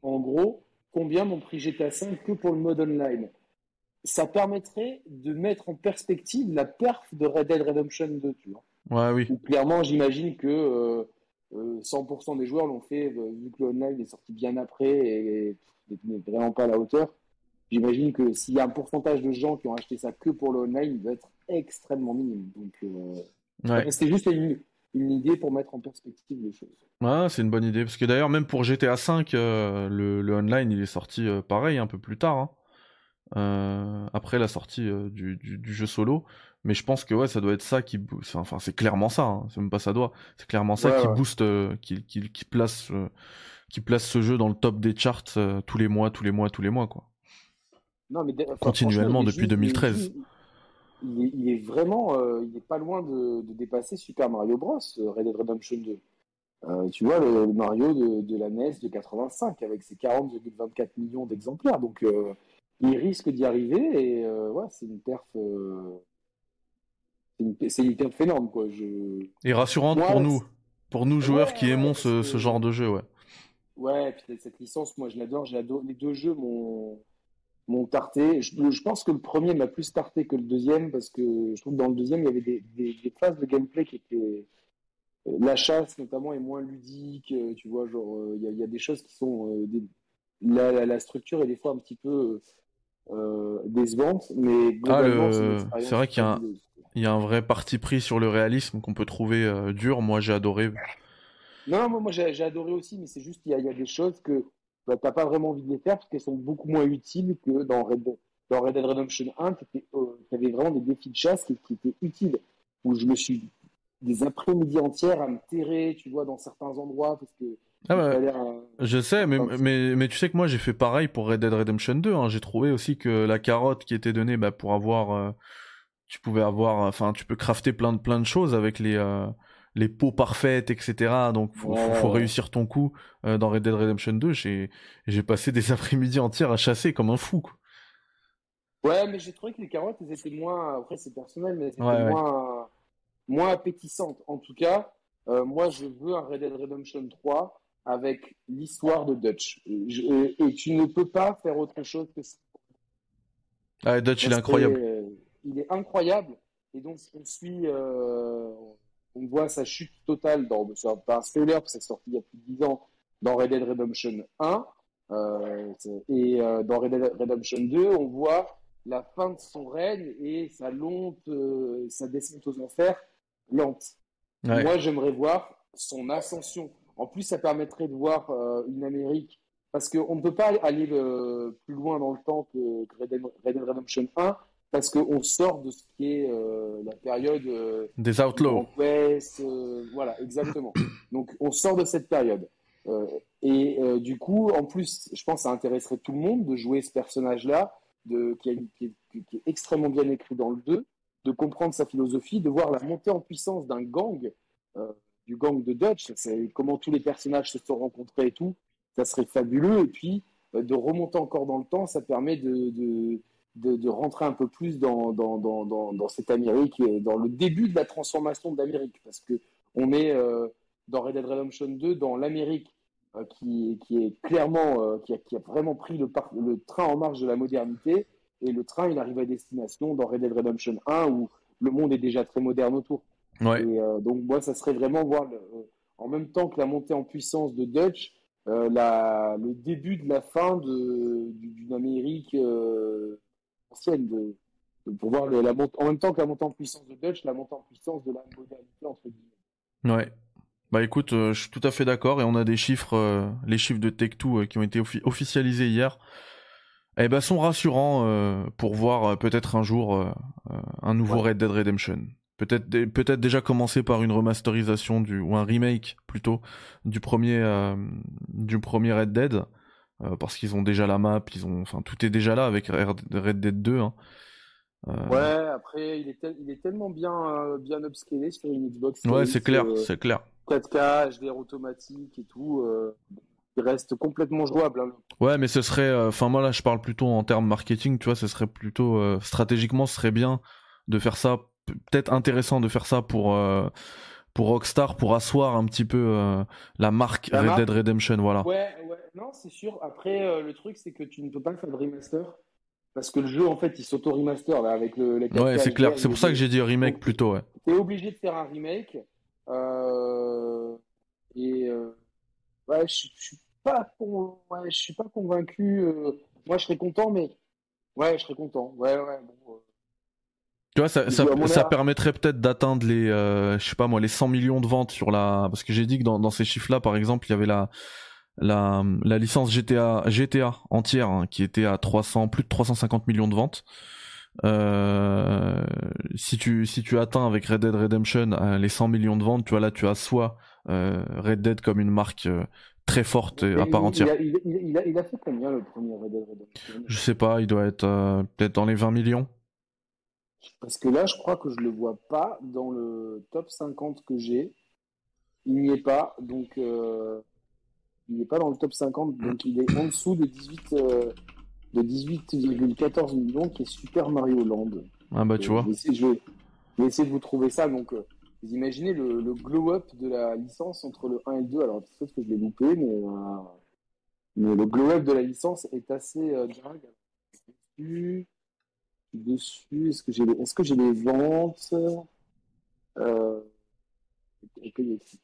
en gros combien n'ont pris GTA 5 que pour le mode online. Ça permettrait de mettre en perspective la perf de Red Dead Redemption 2 tu vois. Ouais, oui. où clairement, j'imagine que 100% des joueurs l'ont fait, euh, vu que le online est sorti bien après et et n'est vraiment pas à la hauteur. J'imagine que s'il y a un pourcentage de gens qui ont acheté ça que pour le online, il va être extrêmement minime. Donc, euh, Ouais, c'était juste une, une idée pour mettre en perspective les choses. ouais c'est une bonne idée. Parce que d'ailleurs, même pour GTA V, euh, le, le online, il est sorti euh, pareil, un peu plus tard. hein. Euh, après la sortie euh, du, du, du jeu solo. Mais je pense que ouais, ça doit être ça qui booste. Enfin, c'est clairement ça. hein. C'est même pas ça doit. C'est clairement ça Ouais, qui ouais. booste, euh, qui, qui, qui place, qui place ce jeu dans le top des charts tous les mois, tous les mois, tous les mois, quoi. Non, mais enfin, Continuellement depuis juste- 2013. Il est, il est vraiment, euh, il est pas loin de, de dépasser Super Mario Bros. Red Dead Redemption 2. Euh, tu vois, le, le Mario de, de la NES de 85 avec ses 40,24 millions d'exemplaires. Donc, euh, il risque d'y arriver et euh, ouais, c'est une perf, euh, c'est une, une perf énorme quoi. Je, Et rassurante Moi, pour nous, pour nous joueurs Ouais, qui aimons ce, ce genre de jeu, ouais. Ouais, puis cette licence, moi je l'adore. Les deux jeux m'ont m'ont tarté. Je, je pense que le premier m'a plus tarté que le deuxième parce que je trouve que dans le deuxième il y avait des, des, des phases de gameplay qui étaient. euh, La chasse notamment est moins ludique, tu vois, genre il y, a, il y a des choses qui sont. des- la, la, la structure est des fois un petit peu euh, décevante, mais globalement le- c'est vrai qu'il y a un- fabuleuse. Il y a un vrai parti pris sur le réalisme qu'on peut trouver euh, dur. Moi, j'ai adoré. Non, moi, moi j'ai adoré aussi, mais c'est juste qu'il y, a- il y a des choses que bah, t'as pas vraiment envie de les faire parce qu'elles sont beaucoup moins utiles que dans Red Dead, dans Red Dead Redemption 1, tu avais vraiment des défis de chasse qui, qui étaient utiles, où je me suis des après-midi entières à me terrer, tu vois, dans certains endroits parce que Ah bah, un- Je sais, mais, mais, mais tu sais que moi j'ai fait pareil pour Red Dead Redemption 2. hein. J'ai trouvé aussi que la carotte qui était donnée bah, pour avoir. euh, tu pouvais avoir. Enfin, tu peux crafter plein de, plein de choses avec les, euh, les peaux parfaites, etc. Donc faut, Ouais, faut, faut ouais. réussir ton coup. Euh, dans Red Dead Redemption 2, j'ai passé des après-midi entières à chasser comme un fou. Quoi. Ouais, mais j'ai trouvé que les carottes, elles étaient moins. Après, c'est personnel, mais elles étaient Ouais, moins, moins appétissantes. En tout cas, euh, moi, je veux un Red Dead Redemption 3 avec l'histoire de Dutch. Et, je- et tu ne peux pas faire autre chose que ça. Ah, Dutch, il est que, incroyable. euh, il est incroyable. et donc on suit, euh, on voit sa chute totale dans, c'est pas un spoiler parce que c'est sorti il y a plus de 10 ans dans Red Dead Redemption 1, euh, et dans Red Dead Redemption 2, on voit la fin de son règne et sa lente, euh, sa descente aux enfers lente. Ouais. Moi, j'aimerais voir son ascension. En plus, ça permettrait de voir euh, une Amérique, parce qu'on ne peut pas aller euh, plus loin dans le temps que que Red Dead, Red Dead Redemption 1, parce qu'on sort de ce qui est euh, la période euh, Des Outlaws. Voilà, exactement. Donc, on sort de cette période. Et du coup, en plus, je pense que ça intéresserait tout le monde de jouer ce personnage-là, de, qui, a qui est, qui est extrêmement bien écrit dans le 2, de comprendre sa philosophie, de voir la montée en puissance d'un gang, du gang de Dutch, c'est comment tous les personnages se sont rencontrés et tout, ça serait fabuleux. Et puis, euh, de remonter encore dans le temps, ça permet de, rentrer un peu plus dans, cette Amérique, et dans le début de la transformation de l'Amérique, parce que on est euh, dans Red Dead Redemption 2 dans l'Amérique euh, qui, est clairement, euh, qui, a, vraiment pris le, le train en marche de la modernité, et le train, il arrive à destination dans Red Dead Redemption 1 où le monde est déjà très moderne autour. Ouais. Et euh, donc, moi, ça serait vraiment voir, le- euh, en même temps que la montée en puissance de Dutch, euh, la, le début de la fin de, du- d'une Amérique euh, ancienne, de, de- pour voir le- la en même temps que la montée en puissance de Dutch, la montée en puissance de la modernité, entre guillemets. Ouais. Bah écoute, je suis tout à fait d'accord et on a des chiffres, les chiffres de Tech2 euh, qui ont été offi- officialisés hier. Eh ben sont rassurants euh, pour voir euh, peut-être un jour euh, un nouveau Ouais. Red Dead Redemption. Peut-être peut-être déjà commencer par une remasterisation du ou un remake plutôt du premier euh, du premier Red Dead euh, parce qu'ils ont déjà la map, ils ont enfin tout est déjà là avec Red Dead 2 hein. Euh, Ouais, après, il est, tel- il est tellement bien, bien upscalé sur une Xbox ouais, c'est clair, c'est clair. 4K, HDR automatique et tout. il reste complètement jouable. hein. Ouais, mais ce serait, euh, enfin moi là je parle plutôt en termes marketing, tu vois, ce serait plutôt euh, stratégiquement, ce serait bien de faire ça, peut-être intéressant de faire ça pour euh, pour Rockstar, pour asseoir un petit peu euh, la marque La Red marque Dead Redemption, voilà. Ouais, ouais, non, c'est sûr. Après, euh, le truc, c'est que tu ne peux pas faire de remaster. Parce que le jeu, en fait, il s'auto-remaster là, avec le, les 4K Ouais, c'est clair. C'est pour ça que j'ai dit remake plutôt, ouais. T'es obligé de faire un remake. et ouais, je suis pas, ouais, je suis pas convaincu. moi, je serais content, mais ouais, je serais content. Ouais, ouais. Bon, Tu vois, ça, ça, ça permettrait peut-être d'atteindre les, euh, je sais pas moi, les 100 millions de ventes sur la, parce que j'ai dit que dans, dans ces chiffres-là, par exemple, il y avait la, la, la licence GTA, GTA entière hein, qui était à 300, plus de 350 millions de ventes. Euh, si tu, si tu atteins avec Red Dead Redemption euh, les 100 millions de ventes, tu vois là, tu as soit euh, Red Dead comme une marque euh, très forte et à part il, entière. a, il, il- il a, il a fait combien le premier Red Dead Redemption? Je sais pas, il doit être euh, peut-être dans les 20 millions. Parce que là, je crois que je le vois pas dans le top 50 que j'ai. Il n'y est pas, donc euh, il n'est pas dans le top 50, donc il est en dessous de 18 euh, de 18,14 millions, qui est Super Mario Land. Ah bah tu Euh, vois. Je vais, essayer, je vais- je vais essayer de vous trouver ça. Donc, euh, vous imaginez le, le glow-up de la licence entre le 1 et le 2. Alors, peut-être que je l'ai loupé, mais, mais le glow-up de la licence est assez dingue. Dessus, est-ce que j'ai les, est-ce que j'ai les ventes? Euh, ok, il y a ici.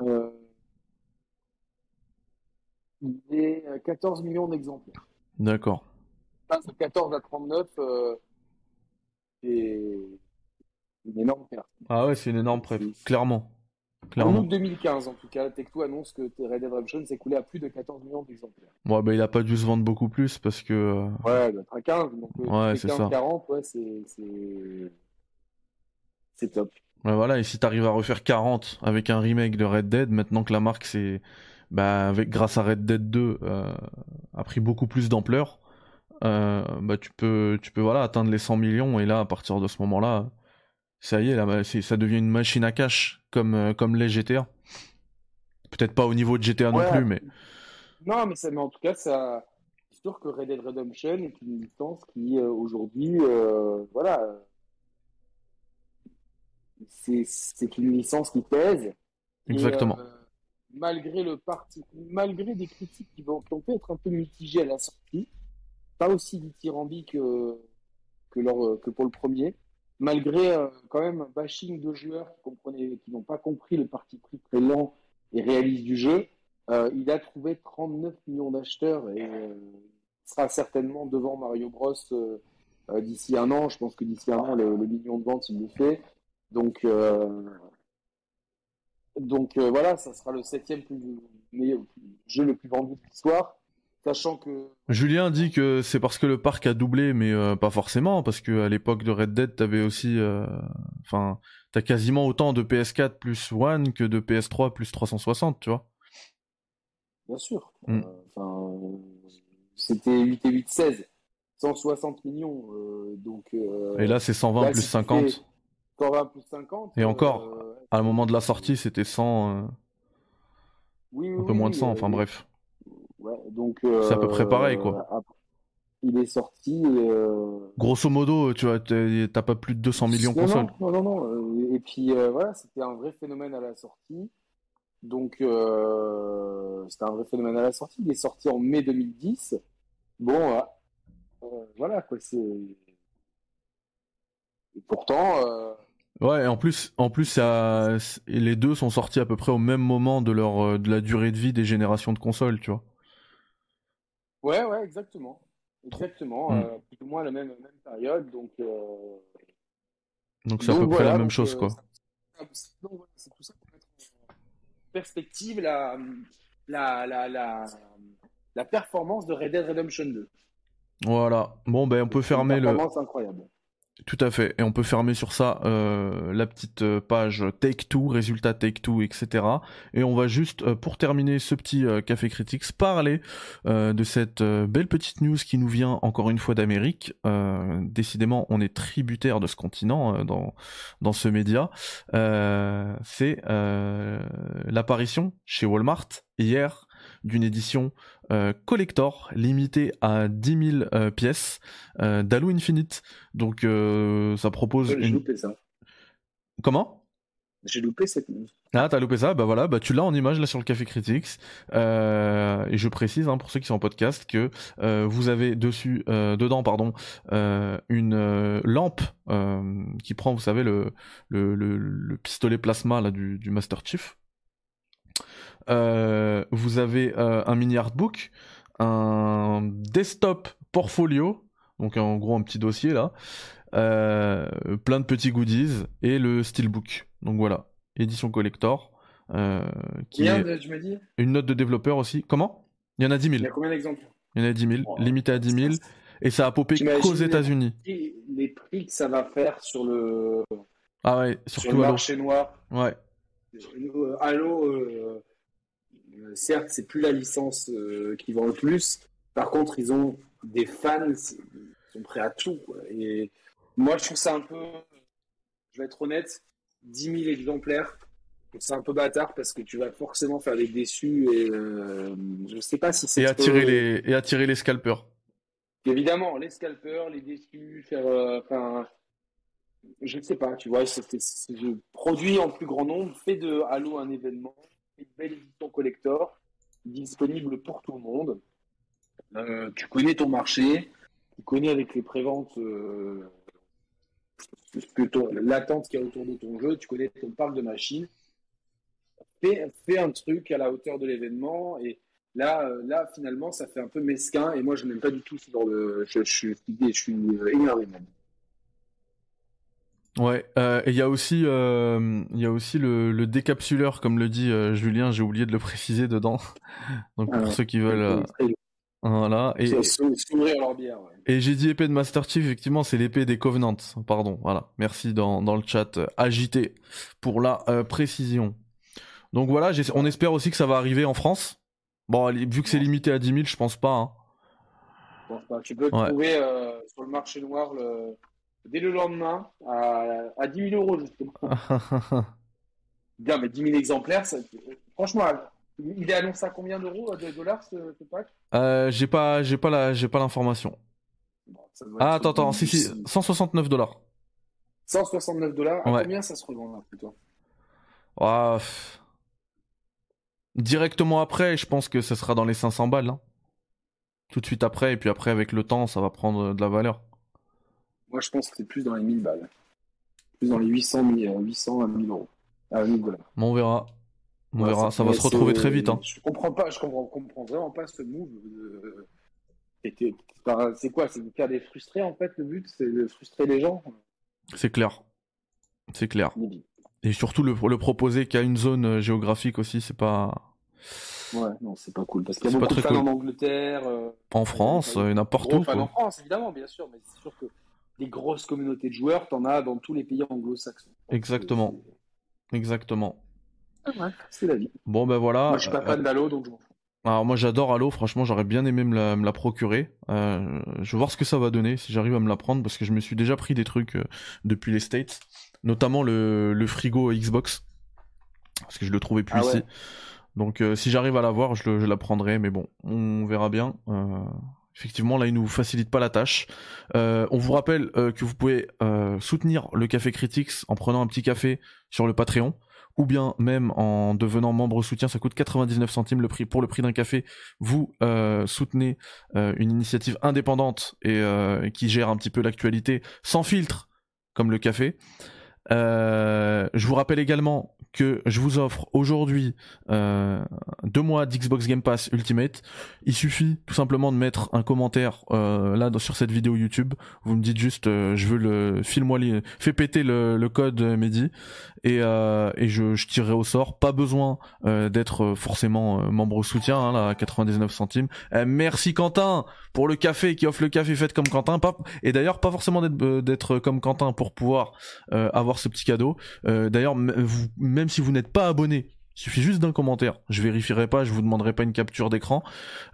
Euh, à 14 millions d'exemplaires D'accord. passe de 14 à 39, euh, c'est une énorme perte. Ah ouais, c'est une énorme preuve, C'est- clairement. En août 2015, en tout cas, Tech2 annonce que Red Dead Redemption s'est coulé à plus de 14 millions d'exemplaires. Ouais, bah il a pas dû se vendre beaucoup plus parce que. Ouais, il doit être à 15, donc euh, Ouais, c'est c'est ça. 40, ouais, c'est c'est- top. ouais, voilà, et si t'arrives à refaire 40 avec un remake de Red Dead, maintenant que la marque c'est. Bah, avec, grâce à Red Dead 2, euh, a pris beaucoup plus d'ampleur, euh, bah tu peux, tu peux voilà, atteindre les 100 millions et là, à partir de ce moment-là, ça y est, là, bah, c'est- ça devient une machine à cash comme, euh, comme les GTA. Peut-être pas au niveau de GTA non plus, mais. Non, mais, ça, mais en tout cas, ça, c'est sûr que Red Dead Redemption est une licence qui, euh, aujourd'hui, euh, voilà, c'est une licence qui pèse. Et, Exactement. euh, malgré le parti, malgré des critiques qui, vont, qui ont pu être un peu mitigées à la sortie, pas aussi dithyrambiques que, que, leur, que pour le premier, malgré quand même un bashing de joueurs qui comprenaient, qui n'ont pas compris le parti pris très lent et réaliste du jeu. il a trouvé 39 millions d'acheteurs et sera certainement devant Mario Bros d'ici un an. Je pense que d'ici un an, le, million de ventes, il le fait. Donc, euh, voilà, ça sera le septième jeu le plus vendu de l'histoire. Sachant que. Julien dit que c'est parce que le parc a doublé, mais euh, pas forcément, parce que à l'époque de Red Dead, t'avais aussi. Euh, enfin, t'as quasiment autant de PS4 plus One que de PS3 plus 360, tu vois. Bien sûr. Mm. c'était 8 et 8, 16. 160 millions. donc, et là, c'est 120 plus 50. 120 plus 50. Et encore, à un moment de la sortie, c'était 100. Euh, oui, un peu moins de 100, enfin bref. Ouais, donc. c'est à peu près pareil, quoi. Euh, il est sorti. Euh, Grosso modo, tu vois, t'as pas plus de 200 millions de consoles. Non, non, non. Et puis voilà, c'était un vrai phénomène à la sortie. Donc, c'était un vrai phénomène à la sortie. Il est sorti en mai 2010. Bon, voilà, quoi, c'est. Et pourtant, Ouais, et en plus, en plus, ça, les deux sont sortis à peu près au même moment de leur, euh, de la durée de vie des générations de consoles, tu vois. Ouais, ouais, exactement, exactement, mm. euh, plus ou moins la même, même période, donc. Euh... Donc c'est à peu près la même chose, quoi. Euh, c'est tout ça pour mettre en perspective la, la, la, la, la performance de Red Dead Redemption 2. Voilà. Bon, ben on peut fermer le. Performance incroyable. Tout à fait. Et on peut fermer sur ça euh, la petite euh, page Take Two, résultats Take Two, etc. Et on va juste, euh, pour terminer ce petit Café Critics, parler de cette belle petite news qui nous vient encore une fois d'Amérique. décidément, on est tributaire de ce continent dans, dans ce média. C'est l'apparition chez Walmart hier d'une édition euh, collector limitée à 10 000 euh, pièces euh, d'Halo Infinite. Donc ça propose. J'ai loupé ça. Comment? J'ai loupé cette news. Ah, t'as loupé ça? Bah voilà, bah tu l'as en image là sur le Café Critics. et je précise hein, pour ceux qui sont en podcast que vous avez dessus, dedans pardon, une lampe qui prend, vous savez, le, le, le, pistolet plasma là du, du Master Chief. Euh, vous avez euh, un mini artbook, un desktop portfolio, donc en gros un petit dossier là, euh, plein de petits goodies et le steelbook. Donc voilà, édition collector. qui est tu m'as dit? Une note de développeur aussi. Comment? Il y en a 10 000. Il y a combien d'exemplles Il y en a 10 000, limité à 10 000. Et ça a popé qu'aux États-Unis. Les prix que ça va faire sur le, ah ouais, surtout sur le marché noir. Ouais. Halo, euh, certes, c'est plus la licence euh, qui vend le plus. Par contre, ils ont des fans, ils sont prêts à tout. Et moi, je trouve ça un peu, je vais être honnête, 10 000 exemplaires. C'est un peu bâtard parce que tu vas forcément faire des déçus et euh, je sais pas si c'est. Et attirer les et attirer les scalpers. Évidemment, les scalpers, les déçus, faire, enfin, je ne sais pas, tu vois, c'est produit en plus grand nombre, fait de Halo un événement, une belle édition collector disponible pour tout le monde. Euh, tu connais ton marché, tu connais avec les préventes euh, l'attente qu'il y a autour de ton jeu, tu connais ton parc de machines. Fais, un truc à la hauteur de l'événement et là, euh, là finalement ça fait un peu mesquin et moi je n'aime pas du tout ce genre de. Je, je, je, je suis énervé même. Ouais, euh, et il y a aussi, euh, y a aussi le, le, décapsuleur, comme le dit euh, Julien, j'ai oublié de le préciser dedans. Donc pour ah, ceux qui veulent, voilà. Et, leur bière, ouais. et j'ai dit épée de Master Chief, effectivement, c'est l'épée des Covenants. Pardon, voilà. Merci dans, dans le chat agité pour la précision. Donc voilà, on espère aussi que ça va arriver en France. Bon, vu que c'est limité à 10 000, je pense pas. Hein. Je pense pas. Tu peux trouver sur le marché noir le dès le lendemain à, à 10 000 euros, justement. Bien, mais 10 000 exemplaires, franchement, il est annoncé à combien d'euros, de dollars, ce, pack? Euh, J'ai pas, j'ai pas la, j'ai pas l'information. ah, attends, attends, si, si, 169 dollars. 169 dollars, à combien ça se revend là, plutôt? Ah, Directement après, je pense que ça sera dans les 500 balles. Hein. Tout de suite après, et puis après, avec le temps, ça va prendre de la valeur. Moi, je pense que c'est plus dans les 1000 balles. Plus dans les 800, 800 à 1000 euros. À 1000 dollars. Bon, on verra. On Ouais, verra, ça va se retrouver très vite. Hein. Je comprends pas, je comprends, comprends vraiment pas ce move. de- enfin, C'est quoi? C'est de faire des frustrés en fait. Le but, c'est de frustrer les gens? C'est clair. C'est clair. Et surtout le, le proposer qu'à une zone euh, géographique aussi, c'est pas. Ouais, non, c'est pas cool parce qu'il y a pas beaucoup de très fans cool. en Angleterre. euh, En France, Ouais, euh, n'importe où. quoi. en France, évidemment, bien sûr, mais c'est sûr que des grosses communautés de joueurs, t'en as dans tous les pays anglo-saxons. Exactement. Exactement. Ouais, c'est la vie. Bon ben voilà. Moi, je suis pas Euh, fan d'Halo, donc je m'en fous. Alors moi j'adore Halo, franchement j'aurais bien aimé me la, me la procurer. Euh, je vais voir ce que ça va donner si j'arrive à me la prendre parce que je me suis déjà pris des trucs euh, depuis les States, notamment le, le frigo Xbox parce que je le trouvais plus Ah ouais. ici. Donc euh, si j'arrive à l'avoir, je, le- je la prendrai, mais bon, on verra bien. Effectivement là il nous facilite pas la tâche. Euh, on vous rappelle euh, que vous pouvez euh, soutenir le Café Critics en prenant un petit café sur le Patreon ou bien même en devenant membre soutien, ça coûte 99 centimes le prix pour le prix d'un café. Vous soutenez une initiative indépendante et qui gère un petit peu l'actualité sans filtre, comme le café. Euh, je vous rappelle également que je vous offre aujourd'hui euh, deux mois d'Xbox Game Pass Ultimate. Il suffit tout simplement de mettre un commentaire euh, là sur cette vidéo YouTube. Vous me dites juste, euh, je veux le, file-moi, fais péter le, le code euh, Mehdi et, et je, je tirerai au sort. Pas besoin d'être forcément membre au soutien, hein, là, à 99 centimes. Merci Quentin pour le café qui offre le café fait comme Quentin. Et d'ailleurs, pas forcément d'être comme Quentin pour pouvoir euh, ce petit cadeau. Euh, d'ailleurs, même si vous n'êtes pas abonné, il suffit juste d'un commentaire. Je vérifierai pas, je vous demanderai pas une capture d'écran.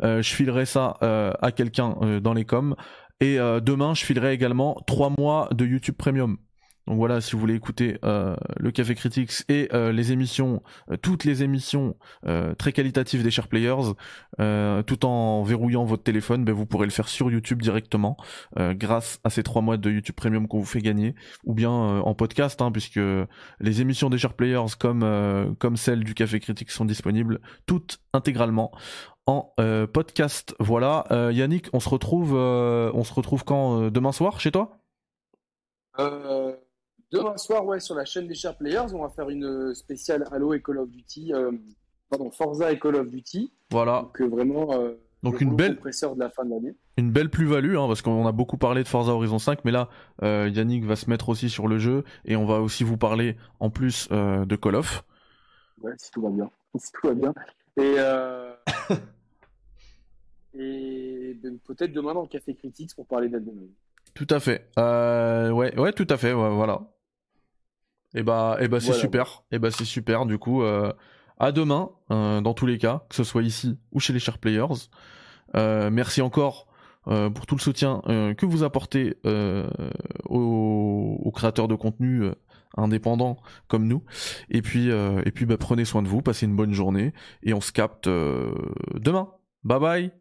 Euh, je filerai ça euh, à quelqu'un dans les coms. Et demain, je filerai également trois mois de YouTube Premium. Donc voilà, si vous voulez écouter euh, le Café Critics et euh, les émissions, euh, toutes les émissions très qualitatives des Share Players, tout en verrouillant votre téléphone, ben, vous pourrez le faire sur YouTube directement, grâce à ces trois mois de YouTube Premium qu'on vous fait gagner, ou bien en podcast, hein, puisque les émissions des Share Players comme comme celles du Café Critique sont disponibles toutes intégralement en podcast. Voilà, Yannick, on se retrouve, on se retrouve quand demain soir chez toi? Demain soir, ouais, sur la chaîne des Share Players, on va faire une spéciale Halo et Call of Duty. euh, pardon, Forza et Call of Duty. Voilà, Donc, euh, vraiment. euh, donc une belle, compresseur de la fin de l'année. une belle plus-value, hein, parce qu'on a beaucoup parlé de Forza Horizon 5, mais là, euh, Yannick va se mettre aussi sur le jeu, et on va aussi vous parler en plus euh, de Call of. Ouais, si tout va bien. Si tout va bien. Et, euh, et ben, peut-être demain dans le Café Critics pour parler Ring. Tout à fait. Euh, ouais, ouais, tout à fait. ouais, voilà. Et bah, et bah, c'est Voilà. super. Et bah, c'est super. Du coup, euh, à demain, euh, dans tous les cas, que ce soit ici ou chez les Share Players. Euh, merci encore euh, pour tout le soutien euh, que vous apportez euh, aux, aux créateurs de contenu euh, indépendants comme nous. Et puis, euh, et puis, bah, prenez soin de vous, passez une bonne journée et on se capte euh, demain. Bye bye.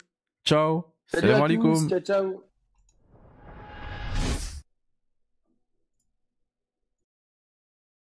Ciao. Salut à alaikum. ciao ciao